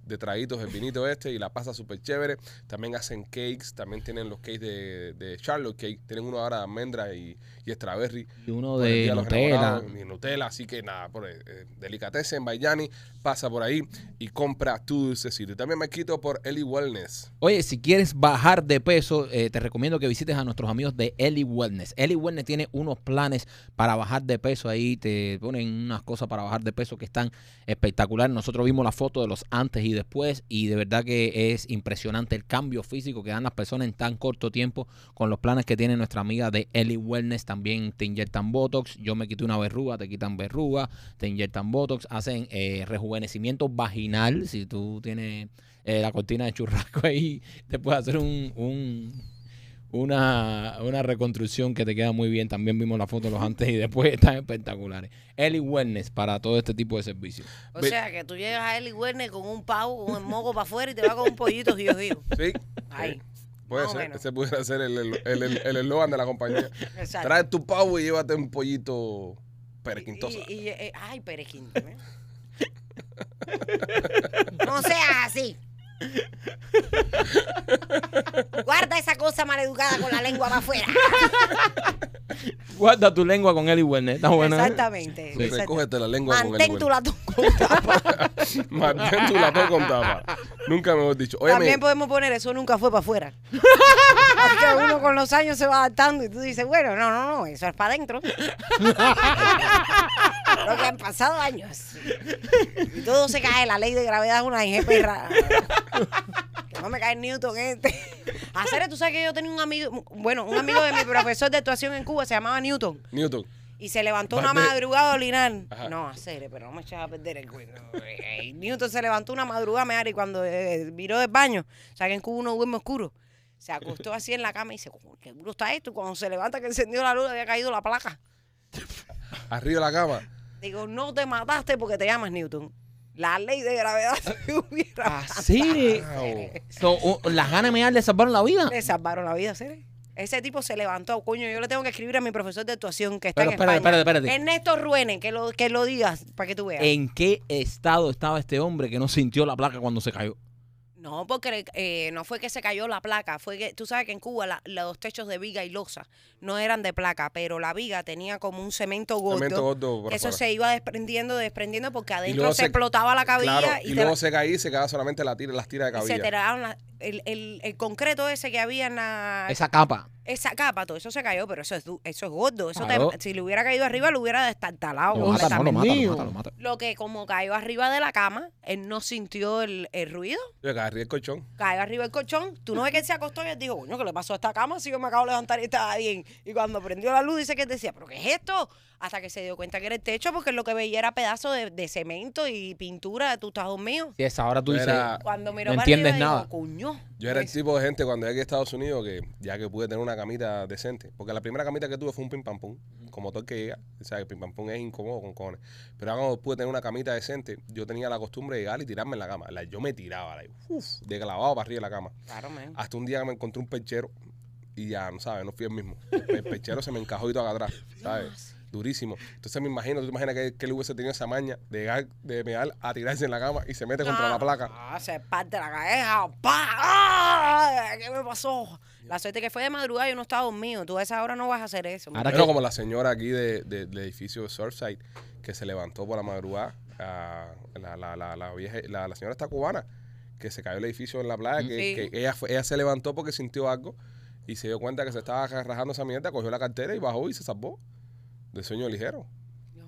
de traguitos, el vinito este, y la pasa súper chévere. También hacen cakes, también tienen los cakes de, de Charlotte Cake, tienen uno ahora de almendra y, y strawberry. Y uno de Nutella. Y Nutella, así que nada, por eh, Delicatessen, Bayani, pasa por ahí y compra tu dulcecito. Y también me quito por Eli Wellness. Oye, si quieres bajar de peso, eh, te recomiendo que visites a nuestros amigos de Eli Wellness. Eli Wellness tiene unos planes para bajar de peso ahí, te ponen unas cosas para bajar de peso que están espectaculares. Nosotros vimos la foto de los antes y después y de verdad que es impresionante el cambio físico que dan las personas en tan corto tiempo con los planes que tiene nuestra amiga de Eli Wellness. También te inyectan Botox, yo me quité una verruga, te quitan verruga, te inyectan Botox, hacen eh, rejuvenecimiento vaginal, si tú tienes eh, la cortina de churrasco (laughs) ahí, te puedes hacer un, un- una, una reconstrucción que te queda muy bien. También vimos la foto de los antes y después, (laughs) están espectaculares. Eli Wellness para todo este tipo de servicios. O Ve- sea, que tú llegas a Eli Werner con un pavo, con el moco para afuera y te va con un pollito gío gío. (laughs) ¿Sí? Ahí. Puede Más o ser, ese pudiera ser el el- el- el- el eslogan de la compañía. Exacto. Trae tu pavo y llévate un pollito perequintosa. Y, y- eh, ay, perequín. ¿eh? (laughs) no seas así. Guarda esa cosa maleducada con la lengua para afuera. Guarda tu lengua con Eli Wellness. Está buena. ¿eh? Exactamente. Sí, exacto. recógete la lengua con el (laughs) Mantén tu latón con tapa. Mantén tu latón con tapa. Nunca mejor dicho. Oye, También podemos poner eso nunca fue para afuera. (laughs) Porque uno con los años se va adaptando y tú dices, bueno, no, no, no, eso es para adentro. (laughs) Lo que han pasado años. Y todo se cae, la ley de gravedad es una perra. (laughs) No me cae Newton este. (laughs) Hacer, tú sabes que yo tenía un amigo, bueno, un amigo de mi profesor de actuación en Cuba se llamaba Newton. Newton. Y se levantó una madrugada a orinar. Ajá. No, hacer, pero no me echaba a perder el cuento. Newton se levantó una madrugada, me y cuando eh, viró del baño, o sea que en Cuba uno duerme oscuro, se acostó así en la cama y dice, "Coño, qué duro está esto. Y cuando se levanta que encendió la luz, había caído la placa. (laughs) Arriba de la cama. Digo, no te mataste porque te llamas Newton. La ley de gravedad (laughs) te hubiera Así. So, las ganas de le salvaron la vida. Le salvaron la vida, Cere. Ese tipo se levantó, coño, yo le tengo que escribir a mi profesor de actuación que está Pero en espérate, España. espérate, espérate. Ernesto Ruene, que lo, que lo digas para que tú veas. ¿En qué estado estaba este hombre que no sintió la placa cuando se cayó? No, porque eh, no fue que se cayó la placa, fue que tú sabes que en Cuba la- los techos de viga y losa no eran de placa, pero la viga tenía como un cemento gordo. Cemento gordo eso se iba desprendiendo, desprendiendo porque adentro se, se- explotaba la cabilla Claro, y, y, luego la- se caía y se quedaba solamente la tira, las tiras de y se cabilla. tiraban la- el, el- el concreto ese que había en la, Esa capa. esa capa, todo eso se cayó, pero eso es, du- eso es gordo. Eso te- si le hubiera caído arriba, lo hubiera destartalado. Lo mata, no, lo mata, lo mata, lo mata. Lo que como cayó arriba de la cama, él no sintió el, el ruido. Yo agarré el colchón. Cayó arriba del colchón. Tú no ves que él se acostó y él dijo, coño, ¿qué le pasó a esta cama? Si yo me acabo de levantar y estaba bien. Y cuando prendió la luz, dice que él decía, ¿pero qué es esto? Hasta que se dio cuenta que era el techo, porque lo que veía era pedazo de, de cemento y pintura de tu estás mío. Si esa hora tú dices, Cuando miró No para entiendes arriba, nada. dijo, coño. Yo era el tipo de gente cuando llegué a Estados Unidos que ya que pude tener una camita decente, porque la primera camita que tuve fue un pim pam pum, como todo el que llega, o sea, el pim pam pum es incómodo con cojones. Pero ahora cuando pude tener una camita decente, yo tenía la costumbre de llegar y tirarme en la cama. La- yo me tiraba, like, uf, de clavado para arriba de la cama. Claro, man. Hasta un día que me encontré un perchero y ya, no sabes, no fui el mismo. El, el perchero se me encajó y todo acá atrás, (laughs) ¿sabes? Durísimo. Entonces me imagino, tú te imaginas que, que él hubiese tenido esa maña de de mear a tirarse en la cama y se mete contra No, la placa. Ah, se parte la cabeza. ¡Pa! ¡Ah! ¿Qué me pasó? La suerte que fue de madrugada y yo no estaba dormido. Tú a esa hora no vas a hacer eso. Ahora Pero que- como la señora aquí de- de- del edificio de Surfside que se levantó por la madrugada, ah, la, la, la, la vieja, la, la señora está cubana, que se cayó el edificio en la playa, que, Sí. que ella, fue, ella se levantó porque sintió algo y se dio cuenta que se estaba rajando esa mierda, cogió la cartera y bajó y se salvó de sueño ligero.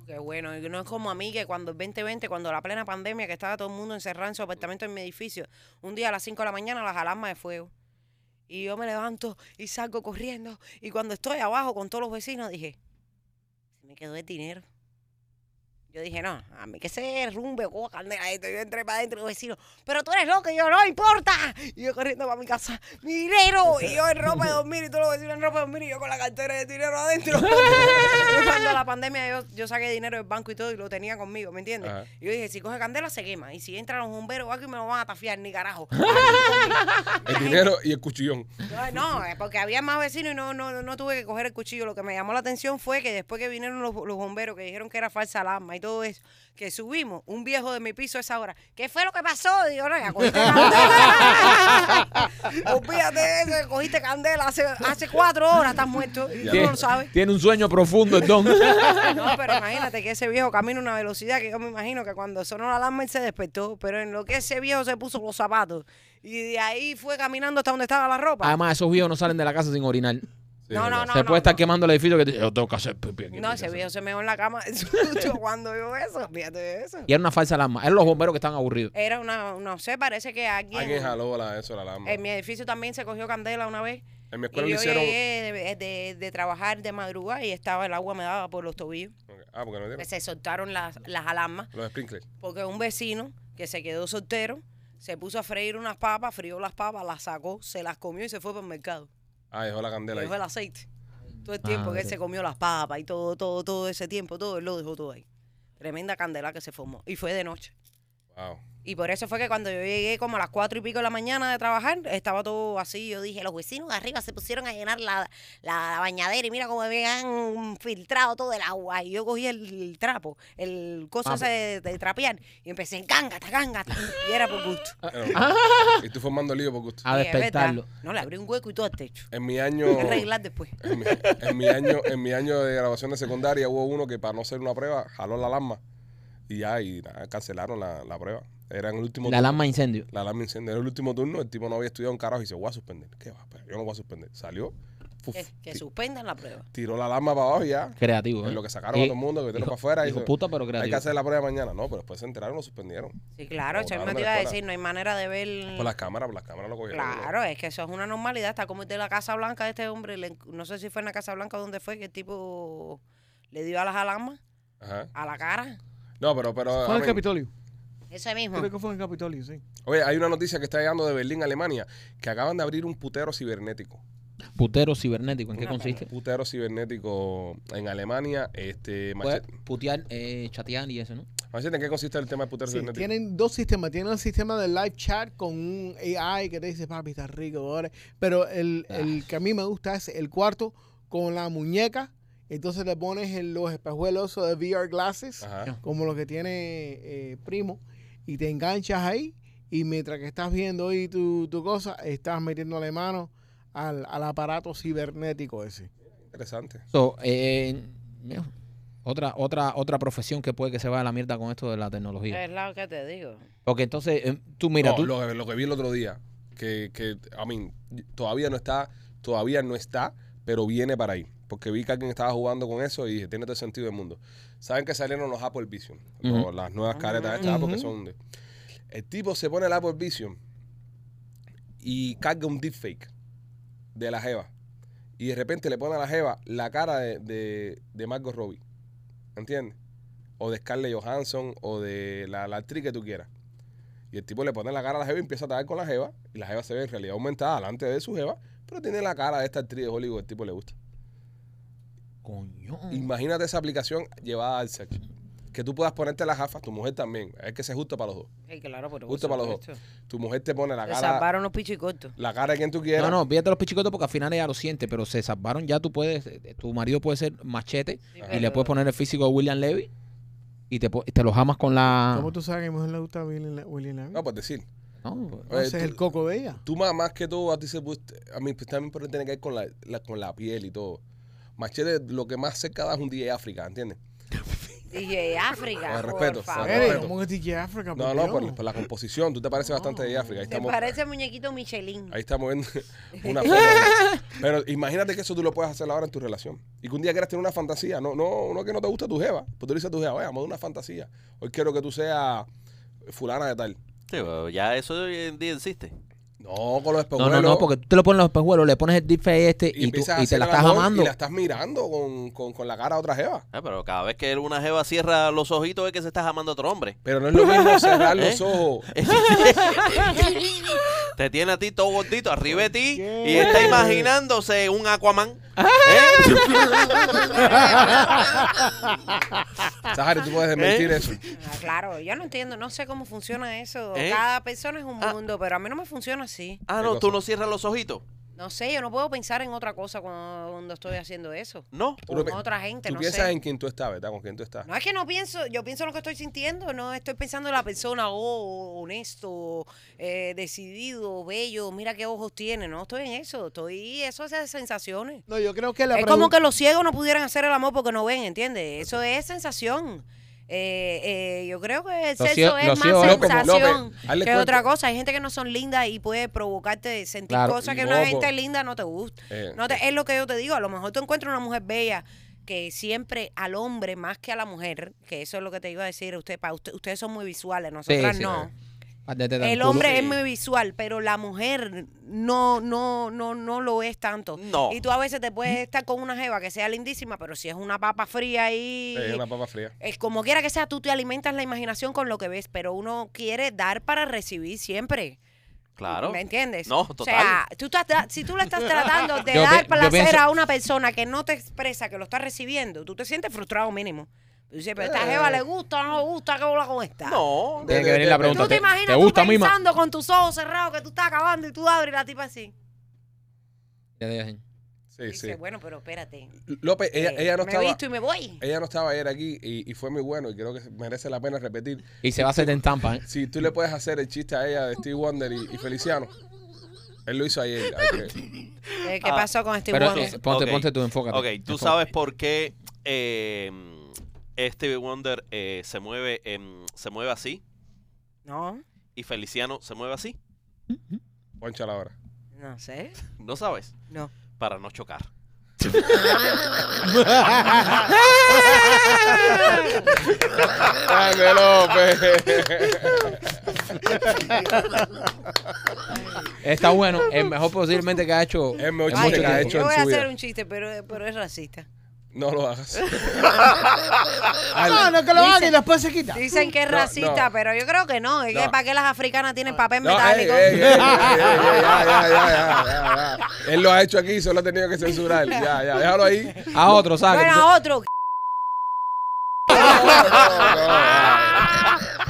Qué bueno, y no es como a mí que cuando el 2020, cuando la plena pandemia, que estaba todo el mundo encerrado en su apartamento en mi edificio, un día a las 5 de la mañana las alarmas de fuego. Y yo me levanto y salgo corriendo. Y cuando estoy abajo con todos los vecinos, dije, se me quedó el dinero. Yo dije, no, a mí que se rumbe, coja candela esto. Yo entré para adentro y los vecinos, pero tú eres loco, y yo no importa. Y yo corriendo para mi casa, mi dinero. Y yo en ropa de dormir y todos los vecinos en ropa de dormir y yo con la cartera de dinero adentro. (laughs) Cuando la pandemia yo, yo saqué dinero del banco y todo y lo tenía conmigo, ¿me entiendes? Ajá. Y yo dije, si coge candela se quema. Y si entran los bomberos o algo me lo van a tafiar, ni carajo. (laughs) El dinero y el cuchillón. No, no, es porque había más vecinos y no, no, no tuve que coger el cuchillo. Lo que me llamó la atención fue que después que vinieron los, los bomberos que dijeron que era falsa alarma y todo eso, que subimos, un viejo de mi piso a esa hora, ¿qué fue lo que pasó? Digo, no, ya (laughs) cogiste candela. (laughs) Olvídate de eso, cogiste candela hace, hace cuatro horas, estás muerto. Y tú no lo sabes. tiene un sueño profundo el don. (laughs) No, pero imagínate que ese viejo camina a una velocidad que yo me imagino que cuando sonó la alarma él se despertó, pero en lo que ese viejo se puso los zapatos y de ahí fue caminando hasta donde estaba la ropa. Además, esos viejos no salen de la casa sin orinar. Sí, No, no, no. se puede estar quemando el edificio que te- yo tengo que hacer pipi aquí, No, ese que viejo hacer. se meó en la cama (laughs) de susto (laughs) cuando vio eso. Fíjate de eso. Y era una falsa alarma. Eran los bomberos que estaban aburridos. Era una, no sé, parece que alguien. Alguien jaló la, eso, la alarma. En mi edificio también se cogió candela una vez. En mi Y escuela yo lo hicieron. llegué de, de- de trabajar de madrugada y estaba el agua me daba por los tobillos. Ah, porque no Que dieron. se soltaron las, las alarmas. Los sprinklers. Porque un vecino que se quedó soltero se puso a freír unas papas, frió las papas, las sacó, se las comió y se fue para el mercado. Ah, dejó la candela ahí. Dejó el aceite. Todo el tiempo que él se comió las papas y todo, todo, todo ese tiempo, todo, él lo dejó todo ahí. Tremenda candela que se formó. Y fue de noche. Wow. Y por eso fue que cuando yo llegué como a las cuatro y pico de la mañana de trabajar, estaba todo así. Yo dije, los vecinos de arriba se pusieron a llenar la, la bañadera y mira cómo habían filtrado todo el agua. Y yo cogí el, trapo, el coso Papo. ese de, de trapear y empecé, cángata, cángata. Y era por gusto. (laughs) Y tú formando lío por gusto. A despertarlo. No, le abrí un hueco y todo el techo. En mi año. Hay que arreglar después. (laughs) En mi, en mi año, en mi año de grabación de secundaria hubo uno que para no hacer una prueba jaló la alarma y ya y nada, cancelaron la, la prueba. Era en el último La turno. alarma de incendio. La alarma incendio. Era el último turno, el tipo no había estudiado un carajo y se voy a suspender. ¿Qué va? Pero yo no voy a suspender. Salió, fuf, Que, que ti- suspendan la prueba. tiró la alarma para abajo y ya. Creativo. En ¿eh? lo que sacaron a todo el mundo, que metieron hijo- para afuera. y hijo se- puta, pero Hay que creativo. hacer la prueba mañana. No, pero después se enteraron y lo suspendieron. Sí, claro, yo botaron de la iba a escuela. decir, no hay manera de ver... Por las cámaras, por las cámaras lo cogieron. Claro, es que eso es una normalidad. Está como el de la Casa Blanca de este hombre. le- no sé si fue en la Casa Blanca donde fue que el tipo le dio a las alarmas, Ajá. a la cara. No, pero, pero. Fue en el Capitolio. Ese mismo. Creo que fue en el Capitolio, sí. Oye, hay una noticia que está llegando de Berlín, Alemania, que acaban de abrir un putero cibernético. Putero cibernético. ¿En qué consiste? Putero cibernético en Alemania. Este, Puede machete- putear, eh, chatear y eso, ¿no? Machete, ¿en qué consiste el tema de putero Sí, cibernético? tienen dos sistemas. Tienen el sistema de live chat con un AI que te dice, papi, está rico. ahora". Pero el, Ah. el que a mí me gusta es el cuarto con la muñeca. Entonces le pones en los espejuelos de VR glasses, Ajá. como lo que tiene eh, Primo, y te enganchas ahí. Y mientras que estás viendo ahí tu, tu cosa, estás metiéndole mano al, al aparato cibernético ese. Interesante. So, eh, mira, otra, otra, otra profesión que puede que se vaya a la mierda con esto de la tecnología. Es lo que te digo. Porque entonces, eh, tú mira, No, tú. lo, que- lo que vi el otro día, que, que I mean, todavía no está, todavía no está, pero viene para ahí. Porque vi que alguien estaba jugando con eso y dije, tiene todo el sentido del mundo. Saben que salieron los Apple Vision, los- Ujú. las nuevas caretas estas Apple que son de... El tipo se pone el Apple Vision y carga un deepfake de la Jeva. Y de repente le pone a la Jeva la cara de, de, de Margot Robbie. ¿Entiendes? O de Scarlett Johansson o de la, la actriz que tú quieras. Y el tipo le pone la cara a la Jeva y empieza a tratar con la Jeva. Y la Jeva se ve en realidad aumentada delante de su Jeva. Pero tiene la cara de esta actriz de Hollywood el tipo le gusta. Coño. Imagínate esa aplicación llevada al sexo. Que tú puedas ponerte las gafas, tu mujer también. Es que se justo para los dos. Sí, claro, pero Justo para los dos. Tu mujer te pone la Se cara, salvaron los pichicortos. la cara de quien tú quieras. No, no, fíjate los pichicotos porque al final ella lo siente, pero se salvaron. Ya tú puedes, tu marido puede ser machete Sí, y le puedes poner el físico de William Levy y te, te lo jamas con la. ¿Cómo tú sabes que a mi mujer le gusta William William Levy? No, pues decir. No, No, Oye, ese es el coco de ella. Tú más, más que todo, a ti se a mí pues, también pero tiene que ver con la, la- con la piel y todo. Machete, lo que más cerca da es un DJ África, ¿entiendes? (laughs) DJ África. Con respeto, con favor. Eres, respeto. ¿Cómo que DJ África? No, no, por, por la composición. Tú te pareces bastante de África. Te parece muñequito Michelin. ahí estamos viendo (laughs) una foto. Pero imagínate que eso tú lo puedes hacer ahora en tu relación. Y que un día quieras tener una fantasía. No, no, no que no te gusta tu jeva. Pues tú le dices a tu jeva, oye, vamos a una fantasía. Hoy quiero que tú seas fulana de tal. Sí, pero ya eso hoy en día existe. No, con los no, espejuelos. no, no, porque tú te lo pones en los espejuelos, le pones el deepfake este y, tú, y te la estás amando. Y la estás mirando con, con, con la cara a otra jeva. Ah, pero cada vez que una jeva cierra los ojitos es que se está amando a otro hombre. Pero no es lo mismo cerrar (laughs) ¿Eh? los ojos. (laughs) Te tiene a ti todo gordito arriba de ti ¿Qué? y está imaginándose un Aquaman. (laughs) ¿Eh? Sahari, tú puedes desmentir ¿Eh? eso. Ah, claro, yo no entiendo, no sé cómo funciona eso. ¿Eh? Cada persona es un Ah. mundo, pero a mí no me funciona así. Ah, ¿Qué no, tú no cierras los ojitos. No sé, yo no puedo pensar en otra cosa cuando, cuando estoy haciendo eso. No. Con otra gente, Tú no piensas sé. en quién tú estás, ¿verdad? Con quién tú estás. No es que no pienso, yo pienso lo que estoy sintiendo, no estoy pensando en la persona, oh, honesto, eh, decidido, bello, mira qué ojos tiene, no estoy en eso, estoy, eso es sensaciones. No, yo creo que la es como que los ciegos no pudieran hacer el amor porque no ven, ¿entiendes? Eso es sensación. Eh, eh, yo creo que el Los sexo es más sensación López, que otra cosa. Hay gente que no son lindas y puede provocarte sentir Claro. cosas que una gente linda no te gusta. Eh, No te- es lo que yo te digo. A lo mejor tú encuentras una mujer bella que siempre al hombre más que a la mujer, que eso es lo que te iba a decir. Usted, para usted, ustedes son muy visuales, nosotras sí. no. El hombre Sí. es muy visual, pero la mujer no, no, no, no lo es tanto. No. Y tú a veces te puedes estar con una jeva que sea lindísima, pero si es una papa fría ahí, es una papa fría. es como quiera que sea, tú te alimentas la imaginación con lo que ves, pero uno quiere dar para recibir siempre. Claro. ¿Me entiendes? No, O total. sea, tú estás, da- si tú le estás (laughs) tratando de Yo dar placer pienso- a una persona que no te expresa que lo está recibiendo, tú te sientes frustrado mínimo. Tú dices, pero esta jeva le gusta, no le gusta, ¿qué bola con esta? No. Tiene que venir la pregunta. Tú te ¿Te, imaginas te tú gusta, Mima? pensando con tus ojos cerrados que tú estás acabando y tú abres la tipa así. Sí, Dice, sí. bueno, pero espérate. López, ella, eh, ella no me estaba. visto y me voy. Ella no estaba ayer aquí y, y fue muy bueno y creo que merece la pena repetir. Y se va a hacer en Tampa, ¿eh? Si tú le puedes hacer el chiste a ella de Steve Wonder y, y Feliciano, él lo hizo ayer. que- Eh, ¿Qué Ah, pasó con Pero Wonder? eh, ponte, ponte tú, enfócate. Ok, tú Enfócate. sabes por qué eh, Stevie Wonder eh, se mueve en- se mueve así No, y Feliciano se mueve así. Poncha la hora. no sé. ¿No sabes? No. Para no chocar. ¡Grande López! Está bueno. El mejor posiblemente que ha hecho. Es el mejor chiste que ha hecho yo voy a hacer un chiste, pero, pero es racista. No lo hagas. (laughs) No, no que lo Dice- haga y después se quita. Dicen que es No, racista, no. pero yo creo que no. Es que No. para qué las africanas tienen papel No, ey, metálico. ey, ey, ey, ey, ey, ya, ya, ya, ya, ya, ya. Él lo ha hecho aquí solo ha tenido que censurar. Ya, ya, déjalo ahí. A otro, ¿sabes? Bueno, a otro.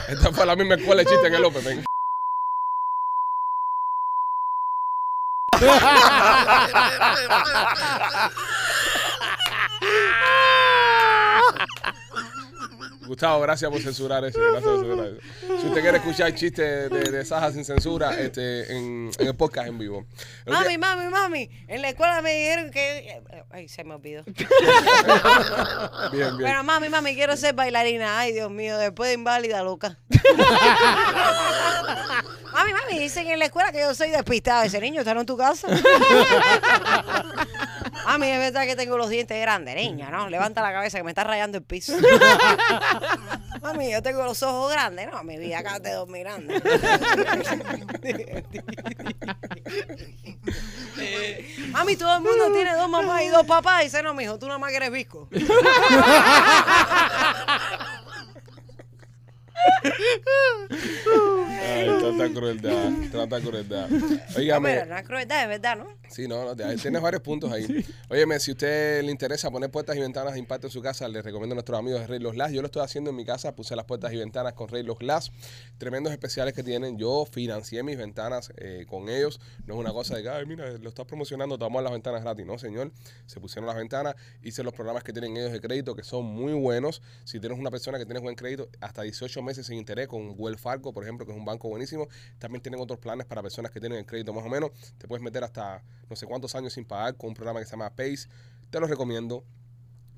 Esta fue la misma escuela de chiste que López. ven. (laughs) (laughs) Gustavo, gracias por censurar eso. Gracias por censurar eso. Si usted quiere escuchar chistes de, de Saja sin censura, este, en, en el podcast en vivo. Mami, mami, mami. En la escuela me dijeron que. Ay, se me olvidó. (laughs) Bien, bien. Pero mami, mami, quiero ser bailarina. Ay, Dios mío, después de inválida, loca. (laughs) mami, mami, dicen en la escuela que yo soy despistada. Ese niño está en tu casa. Mami, es verdad que tengo los dientes grandes, niña, ¿no? Levanta la cabeza que me está rayando el piso. (laughs) mami, yo tengo los ojos grandes. No, mi vida acá de dormir grande. (laughs) Mami, todo el mundo tiene dos mamás y dos papás. Dice, no, mijo, tú nada más que eres visco. (laughs) Tanta crueldad, tanta crueldad. (laughs) No, Óigame, pero no es crueldad, es verdad, ¿no? Sí, no, no, tienes varios puntos ahí. Óyeme, si a usted le interesa poner puertas y ventanas de impacto en su casa, les recomiendo a nuestros amigos de Rey Los Glass. Yo lo estoy haciendo en mi casa, puse las puertas y ventanas con Rey Los Glass. Tremendos especiales que tienen. Yo financié mis ventanas eh, con ellos. No es una cosa de que, ay, mira, lo estás promocionando, te damos las ventanas gratis. No, señor. Se pusieron las ventanas, hice los programas que tienen ellos de crédito, que son muy buenos. Si tienes una persona que tiene buen crédito, hasta 18 meses sin interés con Wells Fargo, por ejemplo, que es un banco buenísimo. También tienen otros planes para personas que tienen el crédito más o menos. Te puedes meter hasta no sé cuántos años sin pagar con un programa que se llama Pace. Te lo recomiendo.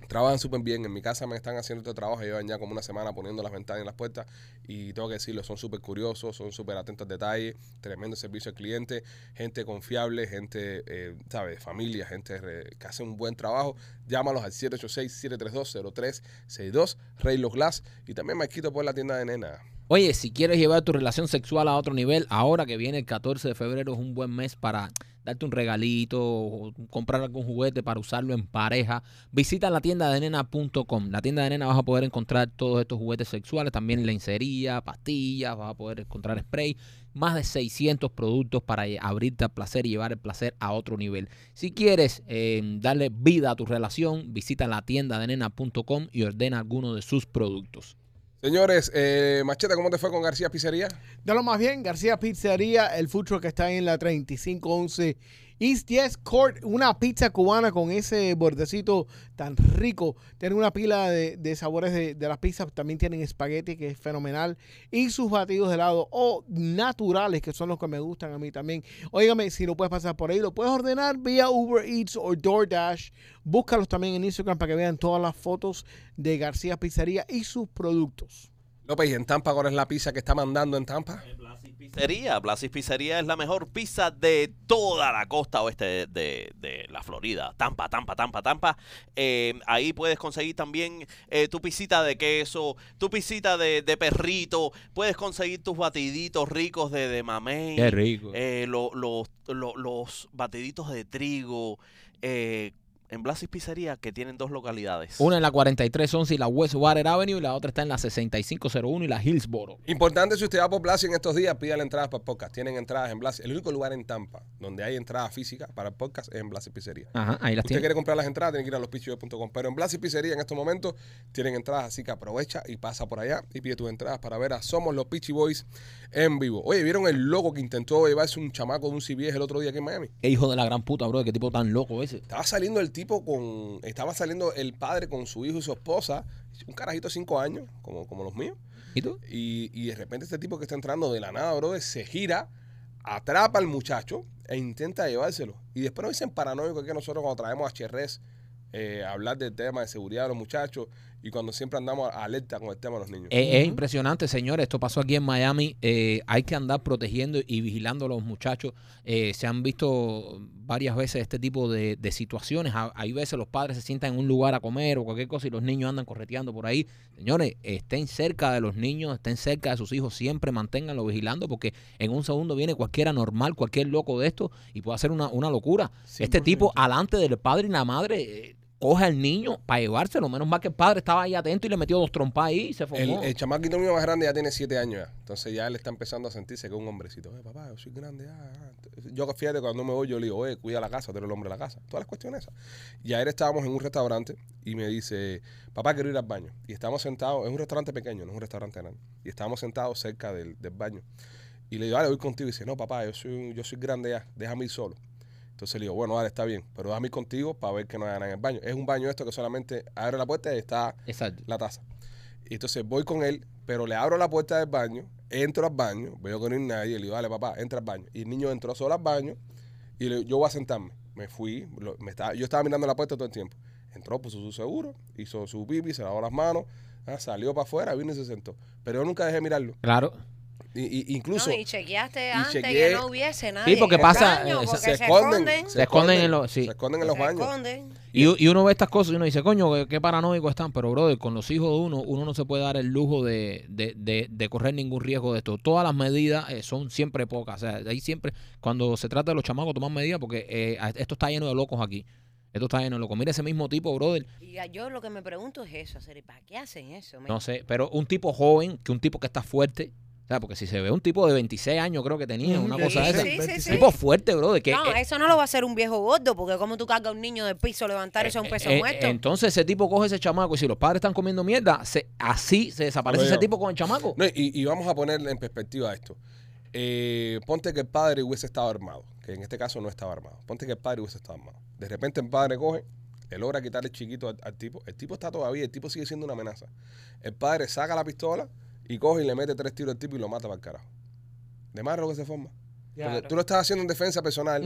Trabajan súper bien. En mi casa me están haciendo este trabajo. Llevan ya como una semana poniendo las ventanas y las puertas. Y tengo que decirlo, son súper curiosos, son súper atentos al detalle. Tremendo servicio al cliente. Gente confiable, gente, eh, ¿sabes? Familia, gente que hace un buen trabajo. Llámalos al 786-732-0362. Rey Los Glass. Y también me quito por la tienda de nena. Oye, si quieres llevar tu relación sexual a otro nivel, ahora que viene el 14 de febrero es un buen mes para darte un regalito, o comprar algún juguete para usarlo en pareja. Visita la tienda de nena.com. La tienda de nena vas a poder encontrar todos estos juguetes sexuales, también lencería, pastillas, vas a poder encontrar spray, más de 600 productos para abrirte al placer y llevar el placer a otro nivel. Si quieres eh, darle vida a tu relación, visita la tienda de nena.com y ordena alguno de sus productos. Señores, eh, Machete, ¿cómo te fue con García Pizzería? De lo más bien, García Pizzería, el truck que está en la 3511 East 10 Court, una pizza cubana con ese bordecito tan rico. Tiene una pila de, de sabores de, de las pizzas. También tienen espagueti, que es fenomenal. Y sus batidos de helado o naturales, que son los que me gustan a mí también. Óigame, si no puedes pasar por ahí, lo puedes ordenar vía Uber Eats o DoorDash. Búscalos también en Instagram para que vean todas las fotos de García Pizzería y sus productos. López, ¿y en Tampa cuál es la pizza que está mandando en Tampa? Blasis Pizzería. Blasis Pizzería es la mejor pizza de toda la costa oeste de, de- de la Florida. Tampa, Tampa, Tampa, Tampa. Eh, ahí puedes conseguir también eh, tu pisita de queso, tu pisita de, de perrito. Puedes conseguir tus batiditos ricos de, de mamey. Qué rico. eh, lo- los- lo- los batiditos de trigo. eh, en Blasis Pizzería, que tienen dos localidades. Una en la 4311 y la Westwater Avenue y la otra está en la 6501 y la Hillsboro. Importante, si usted va por Blasi en estos días, pídale entradas para el podcast. Tienen entradas en Blasi. El único lugar en Tampa donde hay entradas físicas para el podcast es en Blasi Pizzería. Ajá, ahí las Usted tiene. quiere comprar las entradas, tiene que ir a lospichillos.com. Pero en Blasi Pizzería en estos momentos tienen entradas, así que aprovecha y pasa por allá y pide tus entradas para ver a Somos los Peachy Boys en vivo. Oye, ¿vieron el loco que intentó llevarse un chamaco de un CBS el otro día aquí en Miami? Qué hijo de la gran puta, bro. Qué tipo tan loco ese. Estaba saliendo el tipo con. Estaba saliendo el padre con su hijo y su esposa, un carajito de 5 años, como, como los míos. ¿Y tú? Y, y de repente este tipo que está entrando de la nada, brother, se gira, atrapa al muchacho e intenta llevárselo. Y después nos dicen paranoicos que nosotros cuando traemos a Cherrés eh, a hablar del tema de seguridad de los muchachos y cuando siempre andamos alerta con el tema de los niños. Es, es impresionante, señores. Esto pasó aquí en Miami. Eh, hay que andar protegiendo y vigilando a los muchachos. Eh, se han visto varias veces este tipo de, de situaciones. Ha- Hay veces los padres se sientan en un lugar a comer o cualquier cosa y los niños andan correteando por ahí. Señores, estén cerca de los niños, estén cerca de sus hijos. Siempre manténganlo vigilando porque en un segundo viene cualquiera normal, cualquier loco de esto y puede hacer una, una locura. Este tipo, alante del padre y la madre, eh, coge al niño para llevárselo. Menos mal que el padre estaba ahí atento y le metió dos trompas ahí y se El, formó. el chamaquito mío más grande ya tiene siete años ya. Entonces ya él está empezando a sentirse que es un hombrecito. Oye, papá, yo soy grande. ah, ah". Yo, fíjate, cuando me voy, yo le digo, oye, cuida la casa, tú eres el hombre de la casa. Todas las cuestiones esas. Y ayer estábamos en un restaurante y me dice, papá, quiero ir al baño. Y estamos sentados, es un restaurante pequeño, no es un restaurante grande. Y estábamos sentados cerca del, del baño. Y le digo, dale, voy contigo. Y dice, no, papá, yo soy, yo soy grande ya, déjame ir solo. Entonces le digo, bueno, dale, está bien, pero déjame ir contigo para ver que no haya nada en el baño. Es un baño esto que solamente abre la puerta y está Exacto. la taza. Y entonces voy con él, pero le abro la puerta del baño, entro al baño, veo que no hay nadie, le digo, dale papá, entra al baño. Y el niño entró solo al baño y le, yo voy a sentarme. Me fui, lo- me estaba, yo estaba mirando la puerta todo el tiempo. Entró, puso su seguro, hizo su pipi, se lavó las manos, ah, salió para afuera, vino y se sentó. Pero yo nunca dejé mirarlo. Claro. Y, y- incluso No, y chequeaste y antes chequeé- que no hubiese nadie. porque en el pasa, baño, eh, porque se, se, esconden, Se esconden en los- sí. se esconden en los se baños. esconden. Y, y uno ve estas cosas y uno dice, coño, qué, qué paranoicos están. Pero, brother, con los hijos de uno, uno no se puede dar el lujo de, de, de- de correr ningún riesgo de esto. Todas las medidas eh, son siempre pocas. O sea, ahí siempre, cuando se trata de los chamacos, toman medidas porque eh, esto está lleno de locos aquí. Esto está lleno de locos. Mira ese mismo tipo, brother. Y yo lo que me pregunto es eso, ¿para qué hacen eso? No sé, pero un tipo joven, que un tipo que está fuerte. Sea, porque si se ve un tipo de 26 años, creo que tenía, una sí, cosa sí, esa. sí, sí, Un sí. tipo fuerte, brother. Que, no, eh, eso no lo va a hacer un viejo gordo, porque como tú cargas a un niño del piso, levantar eso es un peso Eh, eh, muerto. Entonces ese tipo coge ese chamaco y si los padres están comiendo mierda, se, así se desaparece Oye, ese tipo con el chamaco. No, y, y vamos a poner en perspectiva esto. Eh, ponte que el padre hubiese estado armado, que en este caso no estaba armado. Ponte que el padre hubiese estado armado. De repente el padre coge, le logra quitarle el chiquito al, al tipo. El tipo está todavía, el tipo sigue siendo una amenaza. El padre saca la pistola y coge y le mete tres tiros al tipo y lo mata para el carajo. De más lo que se forma. Porque Claro. tú lo estás haciendo en defensa personal.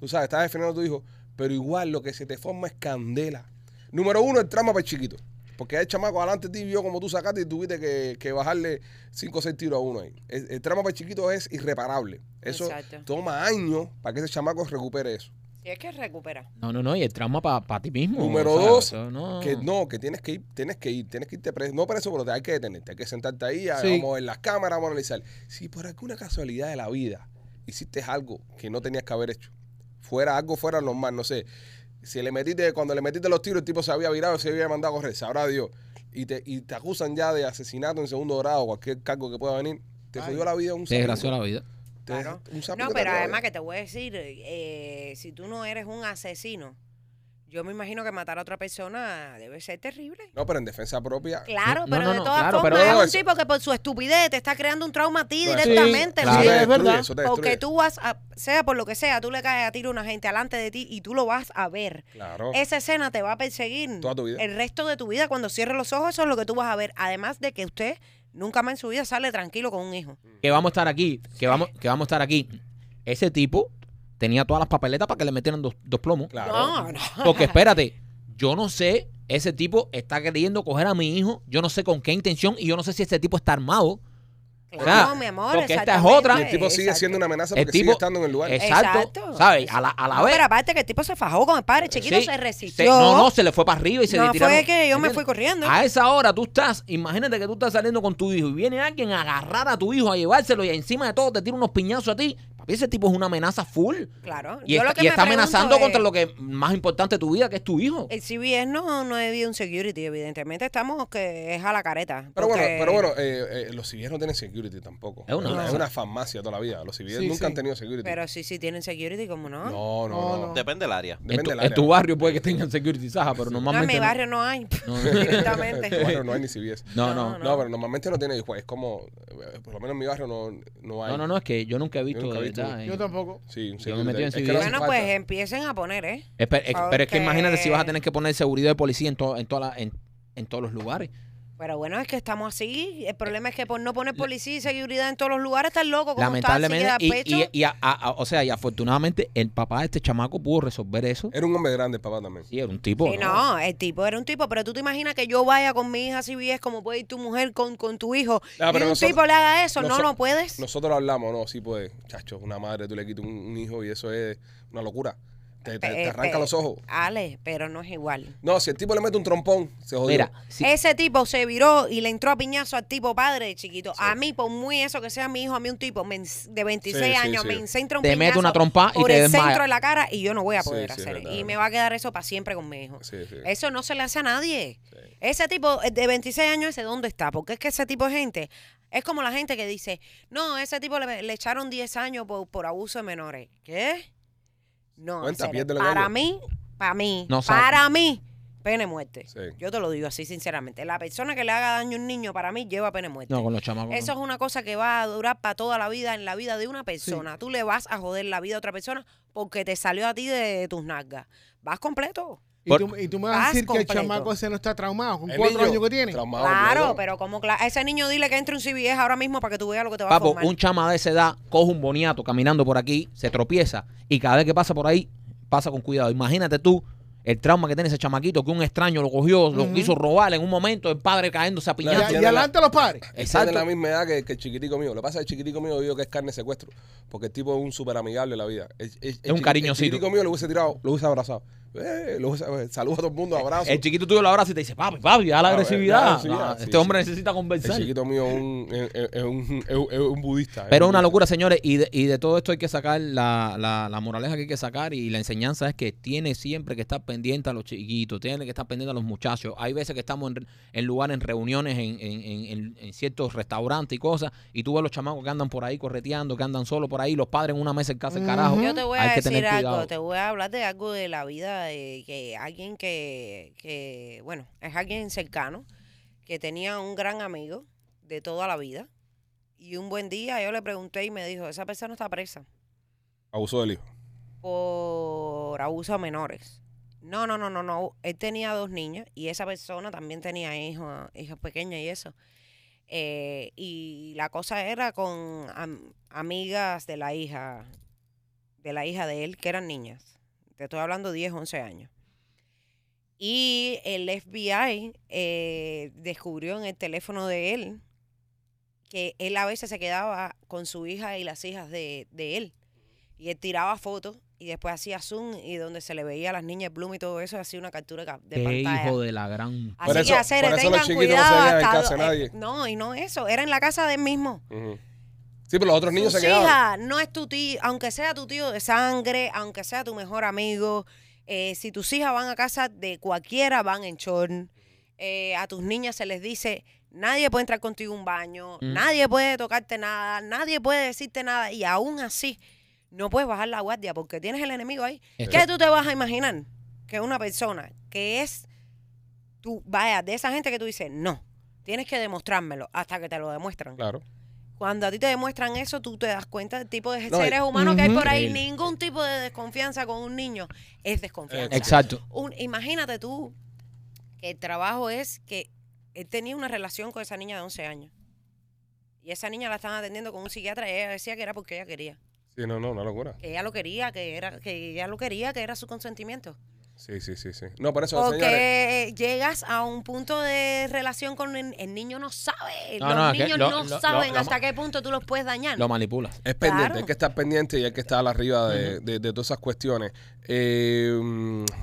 Tú sabes, estás defendiendo a tu hijo, pero igual lo que se te forma es candela. Número uno, el trama para el chiquito. Porque el chamaco adelante de ti vio como tú sacaste y tuviste que, que bajarle 5 o 6 tiros a uno ahí. El, el trama para el chiquito es irreparable. Eso Exacto. toma años para que ese chamaco recupere eso. Si es que recupera. No, no, no, y el trauma para ti mismo. Número o sea, dos, no. Que no, que tienes que ir, tienes que ir, tienes que irte preso. No preso, pero te hay que detenerte, hay que sentarte ahí, a- Sí. vamos a ver las cámaras, vamos a analizar. Si por alguna casualidad de la vida hiciste algo que no tenías que haber hecho, fuera algo fuera normal, no sé, si le metiste, cuando le metiste los tiros, el tipo se había virado, se había mandado a correr, sabrá Dios, y te, y te acusan ya de asesinato en segundo grado, cualquier cargo que pueda venir, te jodió la vida un Te desgració la vida. Te- Claro. un sapo No, que te pero además que te voy a decir, eh, si tú no eres un asesino, yo me imagino que matar a otra persona debe ser terrible. No, pero en defensa propia. Claro, No, pero no, de todas claro, formas pero- es un eso- tipo que por su estupidez te está creando un trauma a ti directamente. claro. ¿sí? Te es verdad. eso te Porque tú vas a, sea por lo que sea, tú le caes a tiro a una gente alante de ti y tú lo vas a ver. Claro. Esa escena te va a perseguir Toda tu vida. el resto de tu vida. Cuando cierres los ojos, eso es lo que tú vas a ver. Además de que usted nunca más en su vida sale tranquilo con un hijo. Que vamos a estar aquí, que vamos, que vamos a estar aquí. Ese tipo tenía todas las papeletas para que le metieran dos, dos plomos. Claro. No, no. Porque (laughs) espérate, yo no sé, ese tipo está queriendo coger a mi hijo, yo no sé con qué intención y yo no sé si ese tipo está armado. Claro, sea, mi amor. porque esta es otra. Y el tipo sigue exacto. siendo una amenaza El porque sigue tipo- estando en el lugar. Exacto. Exacto. ¿Sabes? A la, a la No, vez. pero aparte que el tipo se fajó con el padre, el chiquito Sí, se se- resistió. no, no, se le fue para arriba y se No le tiraron. fue que yo me fui corriendo. A esa hora tú estás, imagínate que tú estás saliendo con tu hijo y viene alguien a agarrar a tu hijo, a llevárselo y encima de todo te tira unos piñazos a ti. Papi, ese tipo es una amenaza full. Claro. Y Yo está, lo que y me está pregunto amenazando es, contra lo que es más importante de tu vida, que es tu hijo. El CBS no, no es un security, evidentemente estamos que es a la careta. Pero bueno, pero bueno, eh, eh, los civiles no tienen security tampoco. Es una es una farmacia toda la vida. Los civiles Sí, nunca sí. han tenido security. Pero sí, sí tienen security, como no. no, no, No. Depende del área. En Depende tu, del en área. tu barrio puede que tengan security, Saja, pero No, en normalmente. mi barrio no hay, (laughs) No. directamente. En tu barrio no hay ni CVS. No, No, no. No, pero normalmente no tiene. Es como, eh, por lo menos en mi barrio no, no hay. No, no, no, es que yo nunca he visto nunca he de visto. Verdad. Yo tampoco. Sí, un Yo me metí en Es que CVS. no hace bueno, pues falta. empiecen a poner, ¿eh? Espe- Pero es que imagínate si vas a tener que poner seguridad de policía en, to- en, toda la- en, en todos los lugares. Pero bueno, es que estamos así. El problema es que por no poner policía y seguridad en todos los lugares, estás loco. Como Lamentablemente, está, y, y, pecho. y a- a- a- o sea, y afortunadamente el papá de este chamaco pudo resolver eso. Era un hombre grande, el papá también. Sí, era un tipo. Sí, no, el tipo era un tipo, pero tú te imaginas que yo vaya con mi hija CBS como puede ir tu mujer con, con tu hijo Ah, y un nosotros- tipo le haga eso, no, no puedes. Nosotros lo hablamos, no, sí puede. Chacho, una madre, tú le quitas un, un hijo y eso es una locura. Te, te- Pe- te arranca los ojos. Ale, pero no es igual. No, si el tipo le mete un trompón, se jodió. Mira, si- Ese tipo se viró y le entró a piñazo al tipo padre de chiquito. A mí, por muy eso que sea mi hijo, a mí un tipo de 26 Sí, sí, años sí. me encentra un Te mete piñazo una trompa y por te el desmaya. centro de la cara y yo no voy a poder hacer. verdad, y me va a quedar eso para siempre con mi hijo. Sí, sí. Eso no se le hace a nadie. Ese tipo eh, de 26 años, ¿ese dónde está? Porque es que ese tipo de gente es como la gente que dice, no, ese tipo le, le echaron 10 años por, por abuso de menores. ¿Qué? No, en serio. para mí, para mí, No sabe. para mí, pene muerte. Sí. Yo te lo digo así sinceramente. La persona que le haga daño a un niño, para mí, lleva pene muerte. no, con los chamacos. Eso es una cosa que va a durar para toda la vida en la vida de una persona. Tú le vas a joder la vida a otra persona porque te salió a ti de tus nalgas. Vas completo. Y tú, y tú me vas a decir que el chamaco ese no está traumado con El cuatro niño, años que tiene. traumado, Claro, pero como a ese niño dile que entre un CBS ahora mismo para que tú veas lo que te va a Papo, formar. un chama de esa edad coge un boniato caminando por aquí, se tropieza y cada vez que pasa por ahí, pasa con cuidado. Imagínate tú el trauma que tiene ese chamaquito, que un extraño lo cogió, lo quiso robar en un momento, el padre cayéndose a Y, piñazo. y adelante a los padres. Exacto. tiene la misma edad que, que el chiquitico mío. Lo que pasa es que el chiquitico mío digo que es carne de secuestro. Porque el tipo es un súper amigable en la vida. El- el- el un chiqui- cariñosito. El chiquitico mío lo hubiese tirado, lo hubiese abrazado. Eh, eh, saluda a todo el mundo, abrazo. El chiquito tuyo lo abraza y te dice, papi, papi, ya la Ah, agresividad. la agresividad, No, sí, este sí. hombre necesita El conversar. chiquito mío es un, es, un, es- es un budista. Pero es una un locura, señores, y de, y de todo esto hay que sacar la, la, la moraleja que hay que sacar y la enseñanza es que tiene siempre que estar pendiente a los chiquitos, tiene que estar pendiente a los muchachos. Hay veces que estamos en, en lugares, en reuniones, en, en, en- en- en ciertos restaurantes y cosas, y tú ves los chamacos que andan por ahí correteando, que andan solos por ahí, los padres en una mesa en casa el carajo. Yo te voy Hay a decir algo, te voy a hablar de algo de la vida de que alguien que, que, bueno, es alguien cercano, que tenía un gran amigo de toda la vida. Y un buen día yo le pregunté y me dijo, esa persona está presa Abuso del hijo. por abuso a menores. No, no, no, no, no. Él tenía dos niñas y esa persona también tenía hijos, hijas pequeñas y eso. Eh, y la cosa era con am- amigas de la hija, de la hija de él, que eran niñas. Te estoy hablando 10, 11 años. Y el FBI eh, descubrió en el teléfono de él que él a veces se quedaba con su hija y las hijas de, de él. Y él tiraba fotos y después hacía zoom y donde se le veía a las niñas Bloom y todo eso, hacía una captura ca- de Qué pantalla. hijo de la gran... Así Por eso- que hacer, por eso los no cuidado se quedan en hasta casa de do- nadie. eh, no, y no eso, era en la casa de él mismo. Ujú. Sí, pero los otros niños Sus se quedaban. hijas, no es tu tío, aunque sea tu tío de sangre, aunque sea tu mejor amigo, eh, si tus hijas van a casa de cualquiera, van en short. Eh, a tus niñas se les dice, nadie puede entrar contigo a un baño, Mm. nadie puede tocarte nada, nadie puede decirte nada, y aún así no puedes bajar la guardia porque tienes el enemigo ahí. Esto- ¿Qué tú te vas a imaginar? Que una persona que es, tú, vaya, de esa gente que tú dices, no, tienes que demostrármelo hasta que te lo demuestran. Claro. Cuando a ti te demuestran eso, tú te das cuenta del tipo de No, seres humanos que hay por ahí. Ningún tipo de desconfianza con un niño es desconfianza. Exacto. Un- imagínate tú que el trabajo es que él tenía una relación con esa niña de 11 años. Y esa niña la estaban atendiendo con un psiquiatra y ella decía que era porque ella quería. Sí, no, no, una locura. Que ella lo quería, que era que ella lo quería, que era su consentimiento. Sí, sí, sí, sí. No, por eso, señores. Porque llegas a un punto de relación con el, el niño no sabe. No, Los no, es que niños lo- no lo- saben lo- lo hasta qué punto tú los puedes dañar. Lo manipulas. Es pendiente, Claro. hay que estar pendiente y hay que estar arriba de, de- de todas esas cuestiones. Eh,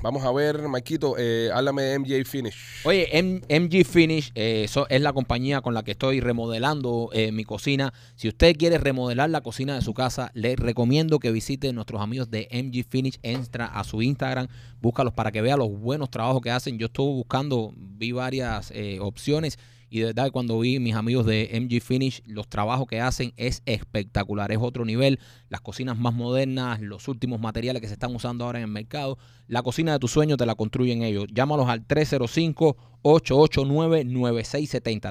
vamos a ver, Maikito, eh, háblame de MJ Finish. Oye, M- MG Finish eh, eso es la compañía con la que estoy remodelando eh, mi cocina. Si usted quiere remodelar la cocina de su casa, le recomiendo que visite nuestros amigos de MG Finish. Entra a su Instagram, para que vea los buenos trabajos que hacen. Yo estuve buscando, vi varias eh, opciones y de verdad cuando vi mis amigos de MG Finish, los trabajos que hacen es espectacular, es otro nivel. Las cocinas más modernas, los últimos materiales que se están usando ahora en el mercado. La cocina de tu sueño te la construyen ellos. Llámalos al 305-889-9670.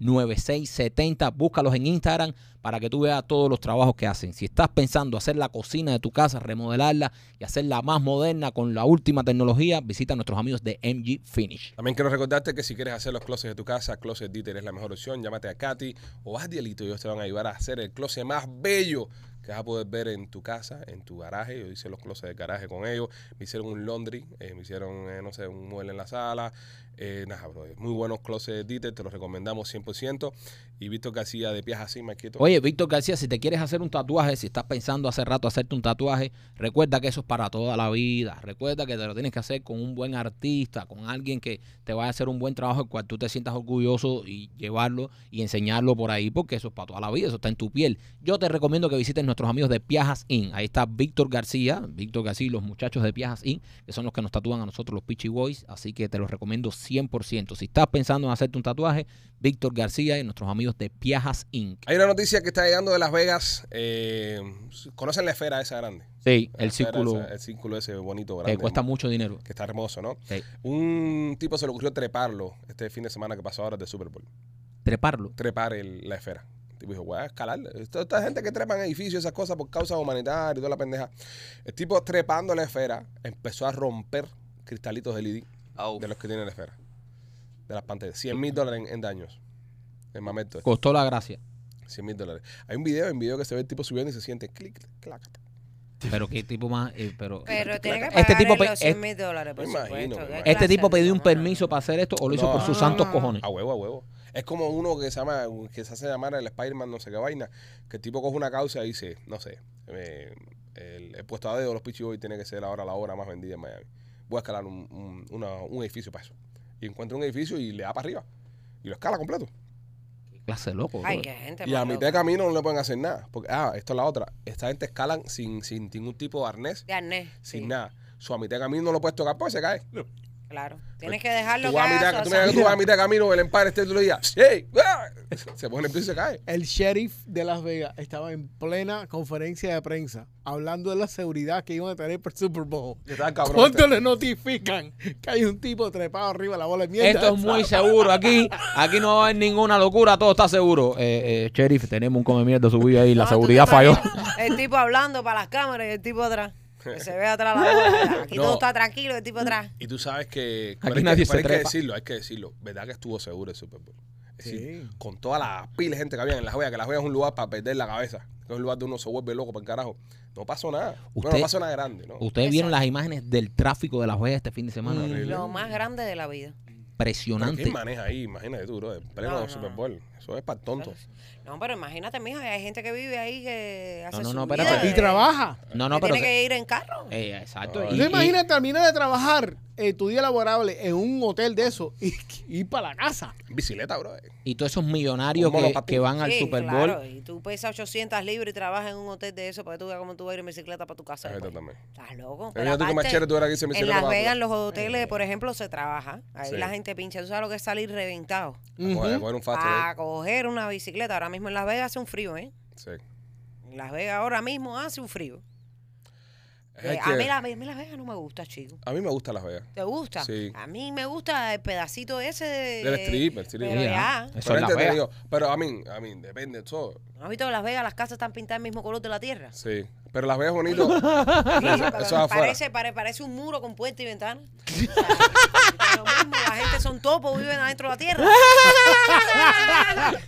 305-889-9670. Búscalos en Instagram para que tú veas todos los trabajos que hacen. Si estás pensando hacer la cocina de tu casa, remodelarla y hacerla más moderna con la última tecnología, visita a nuestros amigos de MG Finish. También quiero recordarte que si quieres hacer los closets de tu casa, Closet Dieter es la mejor opción. Llámate a Katy o a Dielito y ellos te van a ayudar a hacer el closet más bello que vas a poder ver en tu casa, en tu garaje. Yo hice los closets de garaje con ellos. Me hicieron un laundry, eh, me hicieron, eh, no sé, un mueble en la sala. Eh, nada, bro, muy buenos closets Dieter, te los recomendamos 100%. Y Víctor García de Pies Así, Marquito. Oye, Víctor García, si te quieres hacer un tatuaje, si estás pensando hace rato hacerte un tatuaje, recuerda que eso es para toda la vida. Recuerda que te lo tienes que hacer con un buen artista, con alguien que te vaya a hacer un buen trabajo, el cual tú te sientas orgulloso y llevarlo y enseñarlo por ahí, porque eso es para toda la vida, eso está en tu piel. Yo te recomiendo que visites nuestros amigos de Piajas Inc. Ahí está Víctor García, Víctor García y los muchachos de Piajas Inc., que son los que nos tatúan a nosotros los Pitchy Boys, así que te los recomiendo 100%. Si estás pensando en hacerte un tatuaje, Víctor García y nuestros amigos de Piajas Inc. Hay una noticia que está llegando de Las Vegas. eh, ¿Conocen la esfera esa grande? Sí, La el círculo esa, el círculo ese bonito, que grande. cuesta mucho dinero. Que está hermoso, ¿no? Sí. Un tipo se le ocurrió treparlo este fin de semana que pasó ahora de Super Bowl. Treparlo. Trepar el- la esfera. Tipo dijo, voy a escalar. Esto- Esta gente que trepa en edificios, esas cosas por causas humanitarias y toda la pendeja. El tipo trepando la esfera empezó a romper cristalitos de LED de los que tiene la esfera. De las pantallas. 100 mil dólares en, en daños. El momento. Costó la gracia. 100 mil dólares. Hay un video, en video que se ve el tipo subiendo y se siente clic, clac. Pero qué tipo más. eh, pero Pero tiene que Este pagar tipo él pe- los 100 es- mil dólares, por Me imagino, supuesto. me ¿Qué imagino. este tipo pidió un permiso para hacer esto o lo hizo No, por sus no, santos no. cojones. A huevo, a huevo. Es como uno que se llama, que se hace llamar el Spider-Man no sé qué vaina, que el tipo coge una causa y dice, no sé, eh, el, el puesto a dedo de los Pichi Boys tiene que ser ahora la obra más vendida en Miami. Voy a escalar un, un- una- un edificio para eso. Y encuentra un edificio y le da para arriba. Y lo escala completo. Qué clase loco. Ay, qué gente Y a mitad de camino no le pueden hacer nada. Porque, ah, esto es la otra. Esta gente escalan sin, sin ningún tipo de arnés, De arnés, sin sí, nada. Su a mitad de camino no lo puedes tocar porque se cae. Claro. Tienes que dejarlo Tú vas, a mitad, su tú, mira que tú asamblea. vas a mitad de camino, el empire este le digas, ¡hey! ¡ah! Se pone en pie y se cae. El sheriff de Las Vegas estaba en plena conferencia de prensa hablando de la seguridad que iban a tener por Super Bowl. Cabrón. ¿Cuánto le notifican que hay un tipo trepado arriba de la bola de mierda? Esto es muy seguro aquí. Aquí no va a haber ninguna locura, todo está seguro. Eh, eh, sheriff, tenemos un come mierda subido ahí. La No, seguridad falló. El tipo hablando para las cámaras y el tipo atrás. Que se ve atrás la bola. Aquí No. todo está tranquilo, el tipo atrás. Y tú sabes que. Aquí pero hay nadie que, se pero hay que trepa. decirlo, hay que decirlo. ¿Verdad que estuvo seguro el Super Bowl? Es decir, con toda la pila de gente que había en Las Vegas, que Las Vegas es un lugar para perder la cabeza. Que es un lugar donde uno se vuelve loco para el carajo. No pasó nada. Bueno, Usted- no pasó nada grande, ¿no? Ustedes vieron las imágenes del tráfico de Las Vegas este fin de semana. Horrible. Lo más grande de la vida. Impresionante. ¿Quién maneja ahí? Imagínate tú, bro. En pleno No, no. Super Bowl. Eso es para tontos. No, pero imagínate, mija, hay gente que vive ahí que hace no, su no, vida espérate. Y trabaja. No, no, que pero. tiene que ir en carro. Eh, exacto. No, y- ¿Tú y- te imaginas terminar de trabajar eh, tu día laborable en un hotel de eso y ir para la casa? Bicicleta, bro. y todos esos millonarios Un que, monopatín. que van al Sí, Super claro, Bowl. Y tú pesas 800 libras y trabajas en un hotel de eso para que tú veas cómo tú vas a ir en bicicleta para tu casa. Eso después. también. Estás loco. Pero más aparte, chévere tú eras que hice en bicicleta Las para- Vegas, en los hoteles, por ejemplo, se trabaja. Ahí Sí. la gente pincha. ¿Tú sabes lo que es salir reventado? A coger- a coger un fast A coger una bicicleta. Ahora mismo en Las Vegas hace un frío, ¿eh? Sí. En Las Vegas ahora mismo hace un frío. Eh, a, mí la, a mí Las Vegas no me gusta, chico. a mí me gusta Las Vegas. ¿Te gusta? Sí. A mí me gusta el pedacito ese de... Del strip, el strip. Pero Sí, ya. ah. Eso Pero es Las Vegas. entretenido. Pero a mí, a mí, depende de todo. ¿No has visto que Las Vegas las casas están pintadas del mismo color de la tierra? Sí. Pero Las Vegas bonito. (laughs) Sí, eso, es afuera. parece, pare- parece un muro con puerta y ventana. O sea, es (laughs) lo mismo, la gente son topos, viven adentro de la tierra.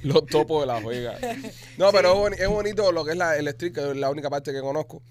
Los topos de Las Vegas. No, pero es, boni- es bonito lo que es la, el street, que es la única parte que conozco.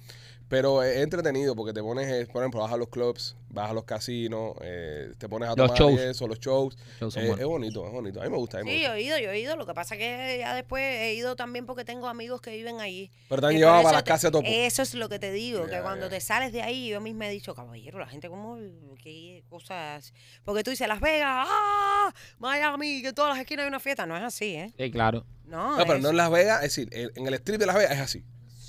Pero es entretenido porque te pones, eh, por ejemplo, vas a los clubs, vas a los casinos, eh, te pones a Los tomar shows. eso, los shows. Eh, es bonito, es bonito. A mí me gusta. A mí me Sí, yo he ido, yo he ido. Lo que pasa es que ya después he ido también porque tengo amigos que viven allí. Pero te han llevado para eso las casas topo. Eso es lo que te digo, que cuando te sales de ahí, yo misma he dicho, caballero, la gente como, qué cosas... Porque tú dices, Las Vegas, ¡ah! Miami, que en todas las esquinas hay una fiesta. No es así, ¿eh? Sí, claro. No, No, pero es- no en Las Vegas, es decir, en en el strip de Las Vegas es así.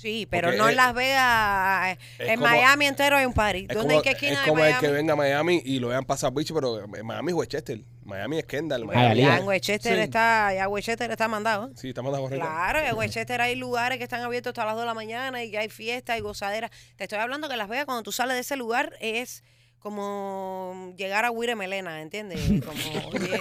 Sí, pero Porque no es- en Las Vegas. es En como- Miami entero hay un party. Es ¿Dónde como, en qué esquina es de como el Miami? que venga a Miami y lo vean pasar bicho, pero en Miami es Westchester. Miami es Kendall. Miami. Ya en Westchester Sí. está, ya Westchester está mandado. ¿eh? Sí, estamos acuerdo. Claro, en Westchester hay lugares que están abiertos hasta las 2 de la mañana y que hay fiesta y gozadera. Te estoy hablando que Las Vegas, cuando tú sales de ese lugar, es como llegar a Huire Melena, ¿entiendes? (laughs) Como, (laughs) oye,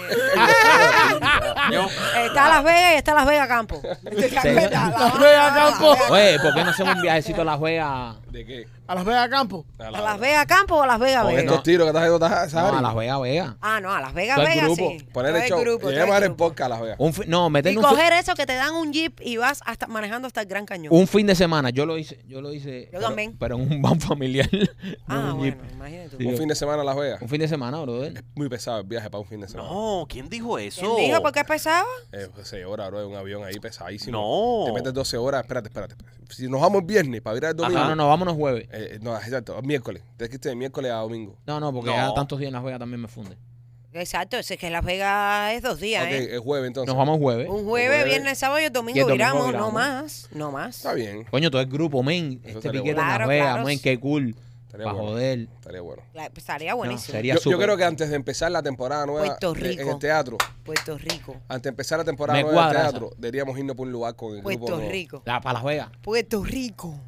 está Las Vegas y está Las Vegas Campo. Las Vegas Campo. Oye, ¿por qué no hacemos un viajecito a Las Vegas? ¿De qué? A Las Vegas Campo. A ¿A Las Vegas Campo o a Las Vegas Con Vegas? estos tiros que estás haciendo, estás- No, a Las Vegas, Vegas. Ah, no, a Las Vegas Todo el Vegas grupo. sí. Poner Todo el show. grupo, todo Llevar el podcast a Las Vegas. Un fi- no, Y un, fi- coger eso que te dan un jeep y vas hasta manejando hasta el Gran Cañón. un fin de semana. Yo lo hice, yo lo hice. Yo pero, también. Pero en un van familiar. (laughs) no ah, un jeep. bueno, imagínate tú. Sí. Un fin de semana a Las Vegas. Un fin de semana, brother. Muy pesado el viaje para un fin de semana. No, ¿quién dijo eso? ¿Quién dijo por qué pesaba? Eh, 6 horas, bro, en un avión ahí pesadísimo. No. Te metes 12 horas. Espérate, espérate. Si nos vamos el viernes para ir el domingo. No, no, no, vámonos jueves. Eh, no, exacto. Miércoles. Que irte de miércoles a domingo. No, no, porque No. ya tantos días en Las Vegas también me funde. Exacto, es que Las Vegas es dos días, ok, ¿eh? es jueves entonces. Nos vamos jueves. Un jueves, jueves. viernes, sábado y el domingo, Y el domingo viramos, viramos. no más, no más. Está bien. Coño, todo el grupo, men. Eso Este estaría piquete bueno. en Las Claro, Vegas, claro. men, qué cool. Estaría Para bueno. joder. Estaría bueno. La- estaría No, buenísimo. sería Yo, yo súper. creo que antes de empezar la temporada nueva Puerto de- en el teatro, Puerto Rico, antes de empezar la temporada Me nueva del cuadra teatro, deberíamos irnos por un lugar con el Puerto grupo. Rico, La, para Las Vegas. Puerto Rico.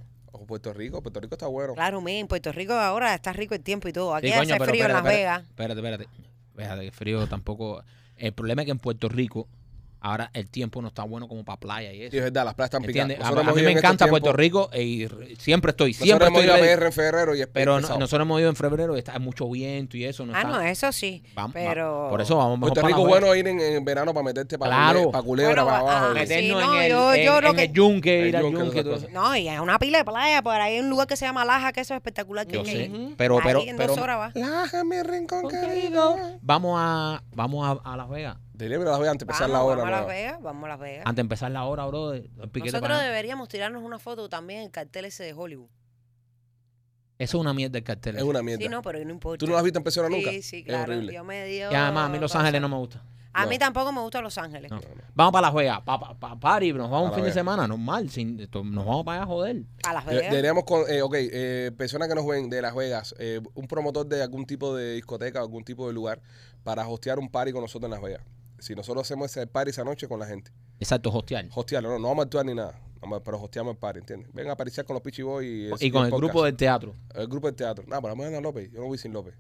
Puerto Rico, Puerto Rico está bueno. Claro, men, Puerto Rico ahora está rico el tiempo y todo. Aquí Sí, hace coño, pero frío en Las espérate, Vegas. Espérate, espérate. Espérate, que frío tampoco. El problema es que en Puerto Rico, ahora el tiempo no está bueno como para playa y Sí, eso. es verdad, las playas están picadas. ¿Entiendes? A, Nosotros a hemos mí me en estos encanta Puerto Rico y re- siempre estoy, Nosotros siempre hemos estoy ido a. PR en febrero y Pero no- nosotros hemos ido en febrero y está hay mucho viento y eso. No Ah, está- no, eso sí. Vamos, pero. Por eso vamos mejor Puerto Rico es bueno ir en, en verano para meterte para, Claro. Culebra, para Culebra, Bueno, para ah, abajo. Vegas. sí, no, en el, yo- en- yo lo en que- el yunque, El ir al yunque, yunque. No, y es una pila de playa, por ahí hay un lugar que se llama Laja, que eso es espectacular. que Yo que sé. Pero, pero, en pero. Lájame mi rincón querido. vamos a, vamos a, a Las Vegas. Ir a Las Vegas antes de empezar Vamos, la hora. vamos a Las. Vegas, vamos a Las Vegas. Antes de empezar la hora, bro. El piquete Nosotros para deberíamos tirarnos una foto también en el cartel ese de Hollywood. Eso es una mierda el cartel. Es una mierda. Sí, no, pero no importa. ¿Tú no lo has visto en persona nunca? Sí, sí, Es claro. horrible. Yo me dio. Y además, a mí Los cosa. Ángeles no me gusta. A No. mí tampoco me gusta Los Ángeles. No. Vamos para Las Vegas, para pa, pa, party, nos vamos un fin de semana, normal, sin, esto- nos vamos para allá a joder. A Las De- Vegas. Deberíamos, con, eh, ok, eh, personas que nos ven de Las Vegas, eh, un promotor de algún tipo de discoteca o algún tipo de lugar para hostear un party con nosotros en Las Vegas. Si nosotros hacemos ese party esa noche con la gente, Exacto, hostear. hostearlo, no, no vamos a actuar ni nada, pero hosteamos el party, ¿entiendes? Vengan a aparecer con los Pichi Boys y, Y con el grupo del teatro. El grupo del teatro. No, pero vamos a López, yo no voy sin López.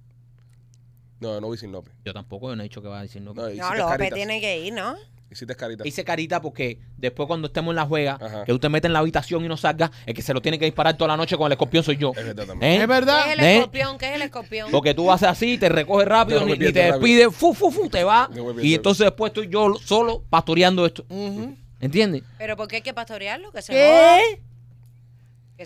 No, yo no voy sin López. Yo tampoco yo no he dicho que va a decir no. No, López caritas. tiene que ir, ¿no? Hiciste carita. Hice carita porque después cuando estemos en Vegas, Ajá. que usted mete en la habitación y no salga, el que se lo tiene que disparar toda la noche con el escorpión soy yo. Es verdad también. ¿Eh? Es verdad. ¿Qué es el ¿Eh? escorpión? ¿Qué es el escorpión? Porque tú haces así, te recoges rápido, ni, ni te despide, fu, fu, fu, te va. Y entonces después estoy yo solo pastoreando esto. Ujú. ¿Entiendes? ¿Pero por qué hay que pastorearlo? Que se ¿Qué?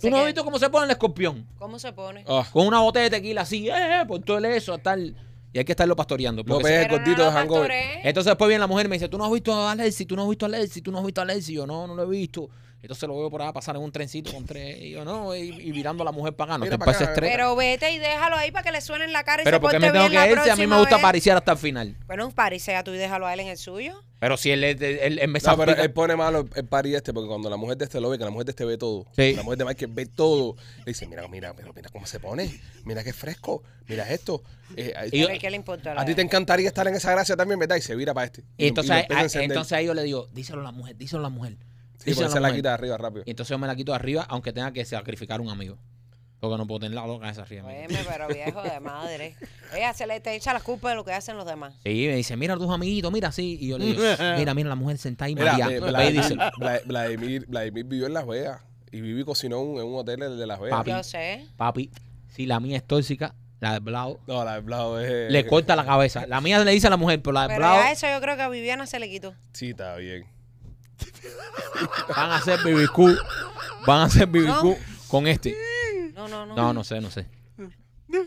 ¿Tú no has visto cómo se pone el escorpión? ¿Cómo se pone? Ah, Con una botella de tequila así, eh, por todo el eso, tal. Y hay que estarlo pastoreando. porque López es el Pero gordito de lo Hangover. pastoree. Entonces después viene la mujer y me dice, tú no has visto a Alexi, tú no has visto a Alexi, tú no has visto a Alexi. Y yo, no, no lo he visto. Entonces lo veo por ahí pasar en un trencito con tres. Y yo, no, y, y mirando a la mujer para acá. Mira. Pero vete y déjalo ahí para que le suene en la cara y Pero se porque porte me tengo bien la que ir si a mí me gusta vez. pariciar hasta el final. Bueno, parisea tú y déjalo a él en el suyo. Pero si él, él, él, él me No, pero él pone malo el party este porque cuando la mujer de este lo ve, que la mujer de este ve todo. Sí. La mujer de Michael ve todo. Le dice, mira, mira, pero mira cómo se pone. Mira qué fresco. Mira esto. Eh, a- Y yo- Pero ¿qué le importa? a ti te encantaría estar en esa gracia también, ¿verdad? Y se vira para este. Y entonces, empieza a entonces ahí yo le digo, díselo a la mujer, díselo a la mujer. Sí, a se la mujer. quita de arriba rápido. Y entonces yo me la quito de arriba, aunque tenga que sacrificar un amigo. Porque no puedo tener la loca esa arriba. Óyeme, pero viejo de madre. Ella se le te echa la culpa de lo que hacen los demás. Sí, me dice, mira a tus amiguitos, mira así. Y yo le digo, (laughs) mira, mira la mujer sentada ahí, Mira, María. eh, Ve y dice, Vladimir, Vla- Vladimir, Vladimir vivió en Las Vegas. Y vivió y cocinó en un hotel de Las Vegas. Papi. Yo sé. papi, si la mía es tóxica, la de Blau No, la de Blau es... le corta la cabeza. La mía le dice a la mujer, pero la de Pero Blau ya eso yo creo que a Viviana se le quitó. Sí, está bien. Van a hacer BBQ. Van a hacer BBQ No. con este. No, no, no. No, no sé, no sé. Yo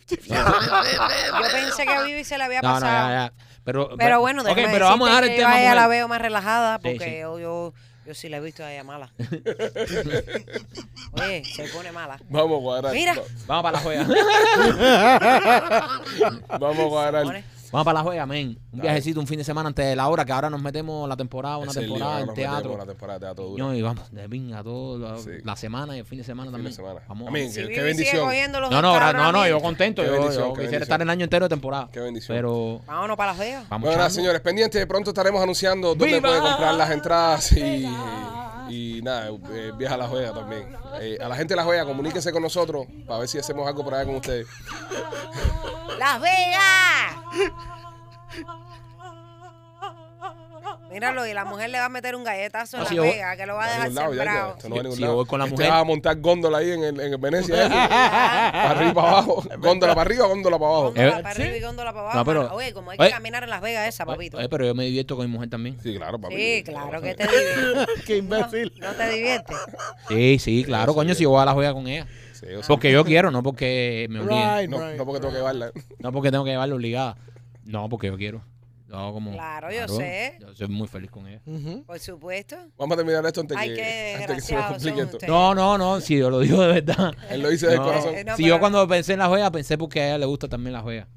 pensé que a Vivi se le había No, no, pasado. ya, ya. Pero, Pero bueno, ok, déjame pero vamos a dejar decirte el que yo tema. a ella la mujer. veo más relajada Sí, porque sí. Yo, yo, yo sí la he visto a ella mala. (laughs) Oye, se pone mala. Vamos a cuadrar. Mira. Vamos para la juega. Va- (laughs) Vamos a cuadrar. Pone. Vamos para la juega, men. Un viajecito, un fin de semana antes de la hora, que ahora nos metemos la temporada, una es temporada en teatro. Una temporada de teatro dura. No, y vamos, de pinga todo, la, Sí. la semana y el fin de semana Fin de también. semana. Vamos, Amén. Si Qué- bendición. No, no, ahora- no, no, yo contento. Qué Yo, bendición, yo quisiera bendición. estar el año entero de temporada. Qué bendición. Pero Vámonos para Las Vegas. vamos Bueno, nada, señores, pendientes. Pronto estaremos anunciando dónde ¡Viva! pueden comprar las entradas y, y nada, eh, viaja a La Juega también. Eh, a la gente de La Juega, comuníquense con nosotros para ver si hacemos algo por allá con ustedes. ¡Las Vegas! Míralo, y la mujer le va a meter un galletazo en Así la yo- vega, que lo va a va dejar lado, ya, sembrado. ya, esto no va a ningún Si lado. voy con la Este mujer- vas a montar góndola ahí en, el, en Venecia. ese. (laughs) para arriba y para abajo. Góndola para arriba, góndola para abajo. Góndola Eh, para sí. arriba y góndola para abajo. No, pero-. Oye, como hay Oye. que caminar en Las Vegas esa, papito. Oye, pero yo me divierto con mi mujer también. Sí, claro, papi. Sí, claro que te (laughs) diviertes. Qué imbécil. ¿No te diviertes? Sí, sí, claro, coño, si yo voy a la juega con ella. Sí, o sea, Porque yo quiero, no porque me obliguen. Right, no, right. no porque tengo que llevarla. No porque tengo que llevarla obligada. No, porque yo quiero. No, como, Claro, yo sé. Yo soy muy feliz con ella. Por supuesto. Vamos a terminar esto antes, Ay, que, qué antes que se me desgraciados complique son esto. ustedes. No, no, no, si yo lo digo de verdad. (laughs) Él lo dice No. corazón. Eh, no, si yo cuando pensé en la juega, pensé porque a ella le gusta también la juega.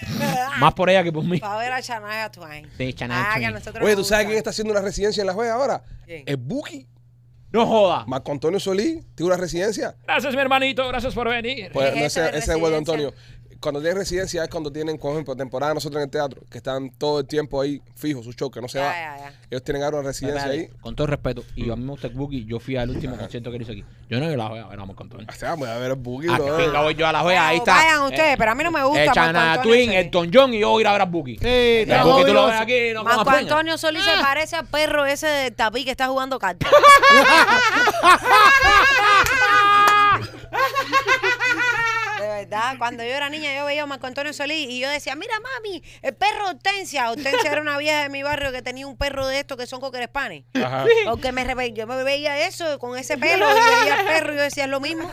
(laughs) Más por ella que por mí. Para ver a Shania Twain. Sí, Shania Ah, Twain. Oye, ¿tú sabes quién está haciendo una residencia en La Juega ahora? ¿Quién? Es Buki. No joda. Marco Antonio Solís tiene una residencia. Gracias, mi hermanito. Gracias por venir. Pues, ¿Qué no, ese, de ese es? Antonio. Cuando tienen residencia es cuando tienen, por ejemplo, temporada nosotros en el teatro, que están todo el tiempo ahí fijos, su show, que no se Ya, va. ya, ya. Ellos tienen ahora una residencia ahí. Con todo respeto, y a mí me gusta el Boogie, yo fui al último concierto que él hizo aquí. Yo no ido a la juega, vamos con Antonio. O sea, voy a ver el Buki, Ah, que brother. pinga voy yo a la juega, ahí está. Vayan ustedes, pero a mí no me gusta Chana Antonio Twin, el Don John y yo voy a ir a ver a Boogie. Sí, El Boogie tú lo ves aquí, no Marco. Antonio Solís se parece al perro ese de tapí que está jugando cartas. (laughs) (laughs) Verdad, cuando yo era niña yo veía a Marco Antonio Solís y yo decía, mira mami, el perro Hortensia. Hortensia era una vieja de mi barrio que tenía un perro de estos que son coquerespanes. Ajá. Porque me rebe- yo me veía eso con ese pelo y veía el perro y yo decía es lo mismo.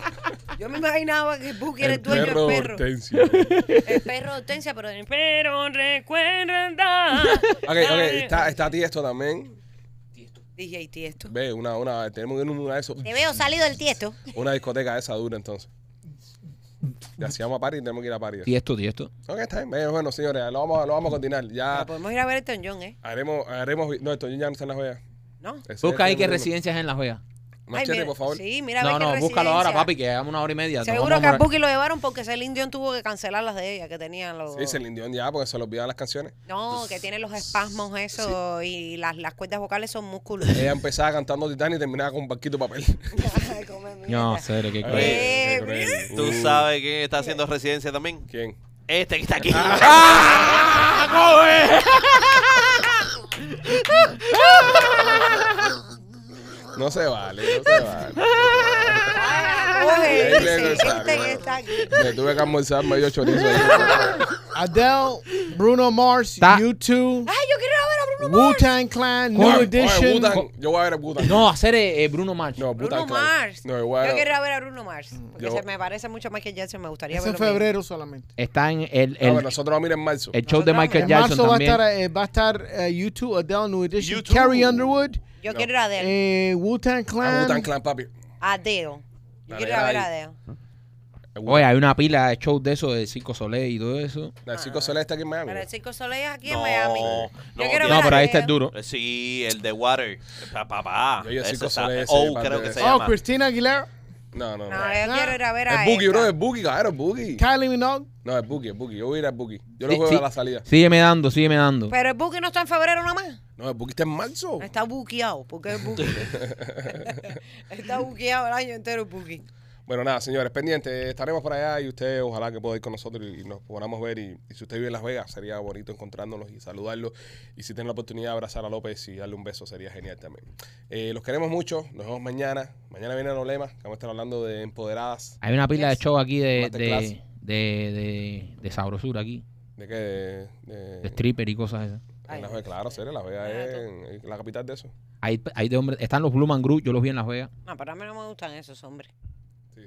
Yo me imaginaba que Buki era el, El dueño perro del perro. Hortensio. El perro Hortensia, pero el perro recuerda. Ok, ok, está, está Tiesto también. DJ Tiesto. Ve, una, una, tenemos una, una de esos, Te veo salido del tiesto. una discoteca de esa dura entonces. Ya si vamos a París, tenemos que ir a París. Y esto, y esto. Ok, está bien. Bueno, Bueno, señores, lo vamos, lo vamos a continuar. Ya Pero podemos ir a ver el John, ¿eh? haremos, haremos. No, esto ya no está en la joya. ¿No? Ese Busca ahí número residencias en la juega. Ay, Machete, mira, por favor. Sí, mira, No, no, búscalo ahora, papi, que llevamos una hora y media. Seguro que a. Buki lo llevaron porque Celine Dion tuvo que cancelar las de ella, que tenían los... Sí, se le ya porque se le olvidaban las canciones. No, que tiene los espasmos eso y las, las cuerdas vocales son músculos. Ella empezaba cantando Titanic y terminaba con un barquito de papel. Ay, come (laughs) mierda. No, serio, qué cruel. Eh, cruel. ¿Tú sabes quién está haciendo residencia también? ¿Quién? Este que está aquí. (laughs) (laughs) No se vale, no se vale. Ahí le besaron, este que bueno. está aquí. Me tuve que almorzar medio chorizo ahí. Adele, Bruno Mars, Ta- U2, Ay, yo quiero a a. Wu-Tang Clan, New Oye, Edition. Wu-Tang, Yo voy a ver a Butan. No, hacer eh, eh, Bruno Mars. No, Bruno Wu-Tang Clan. Mars. No, yo voy a Yo ver. quiero ir a ver a Bruno Mars. Porque Yo- se me parece mucho a Michael Jackson. Me gustaría Es en verlo. febrero solamente. Está en el, No, pero el, nosotros vamos a ir en marzo. el show de Nosotros Michael En Jackson marzo va a también. estar, eh, va a estar eh, U2, Adele, New Edition, U2. Carrie Underwood, Yo No. quiero ir a Adele. eh, Wu-Tang A Clan. Wu-Tang Clan, papi. Adele. Yo La quiero ir a ver a. Adele. Oye, hay una pila de shows de eso, de Circo Soleil y todo eso. El Circo Soleil está aquí en Miami. Pero el Circo Soleil es aquí en No, Miami. no, Yo quiero No, a pero ahí está el duro. Sí, el de Water. Pa- Papá. Yo, yo, Ese Circo está- Soleil, ese, Oh, creo que se. Oh. Christina Aguilera, No, no, No, no. yo quiero ir a ver a Es Boogie, bro, es Boogie, claro, es Boogie. Kylie Minogue. No, es Boogie, es Boogie. Yo voy a ir a Boogie. Yo lo Sí, juego sí. a la salida. Sígueme dando, sígueme dando. Pero el Buki no está en febrero nada más. No, el Boogie está en marzo. Está buqueado. porque es Buki? (laughs) (laughs) está buqueado el año entero el Buki. Bueno, nada, señores, pendientes. Estaremos por allá y usted ojalá que pueda ir con nosotros y nos podamos ver. Y, y si usted vive en Las Vegas, sería bonito encontrándonos y saludarlos. Y si tiene la oportunidad de abrazar a López y darle un beso, sería genial también. Eh, los queremos mucho. Nos vemos mañana. Mañana viene Nolema, que vamos a estar hablando de empoderadas. Hay una pila de Yes. shows aquí de, de, de, de, de sabrosura aquí. ¿De qué? De, de- De stripper y cosas esas. en Las Vegas, claro, serio, Las Vegas es en- es la capital de eso. Hay, hay de hombres, están los Blue Man Group, yo los vi en Las Vegas. No, pero a mí no me gustan esos hombres.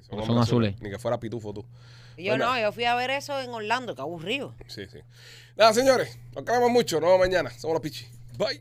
Sí, Son azules. Ni que fuera pitufo tú. Y yo Bueno. no, yo fui a ver eso en Orlando, qué aburrido. Sí, sí. Nada, señores, nos queremos mucho. Nos vemos mañana. Somos los Pichi. Bye.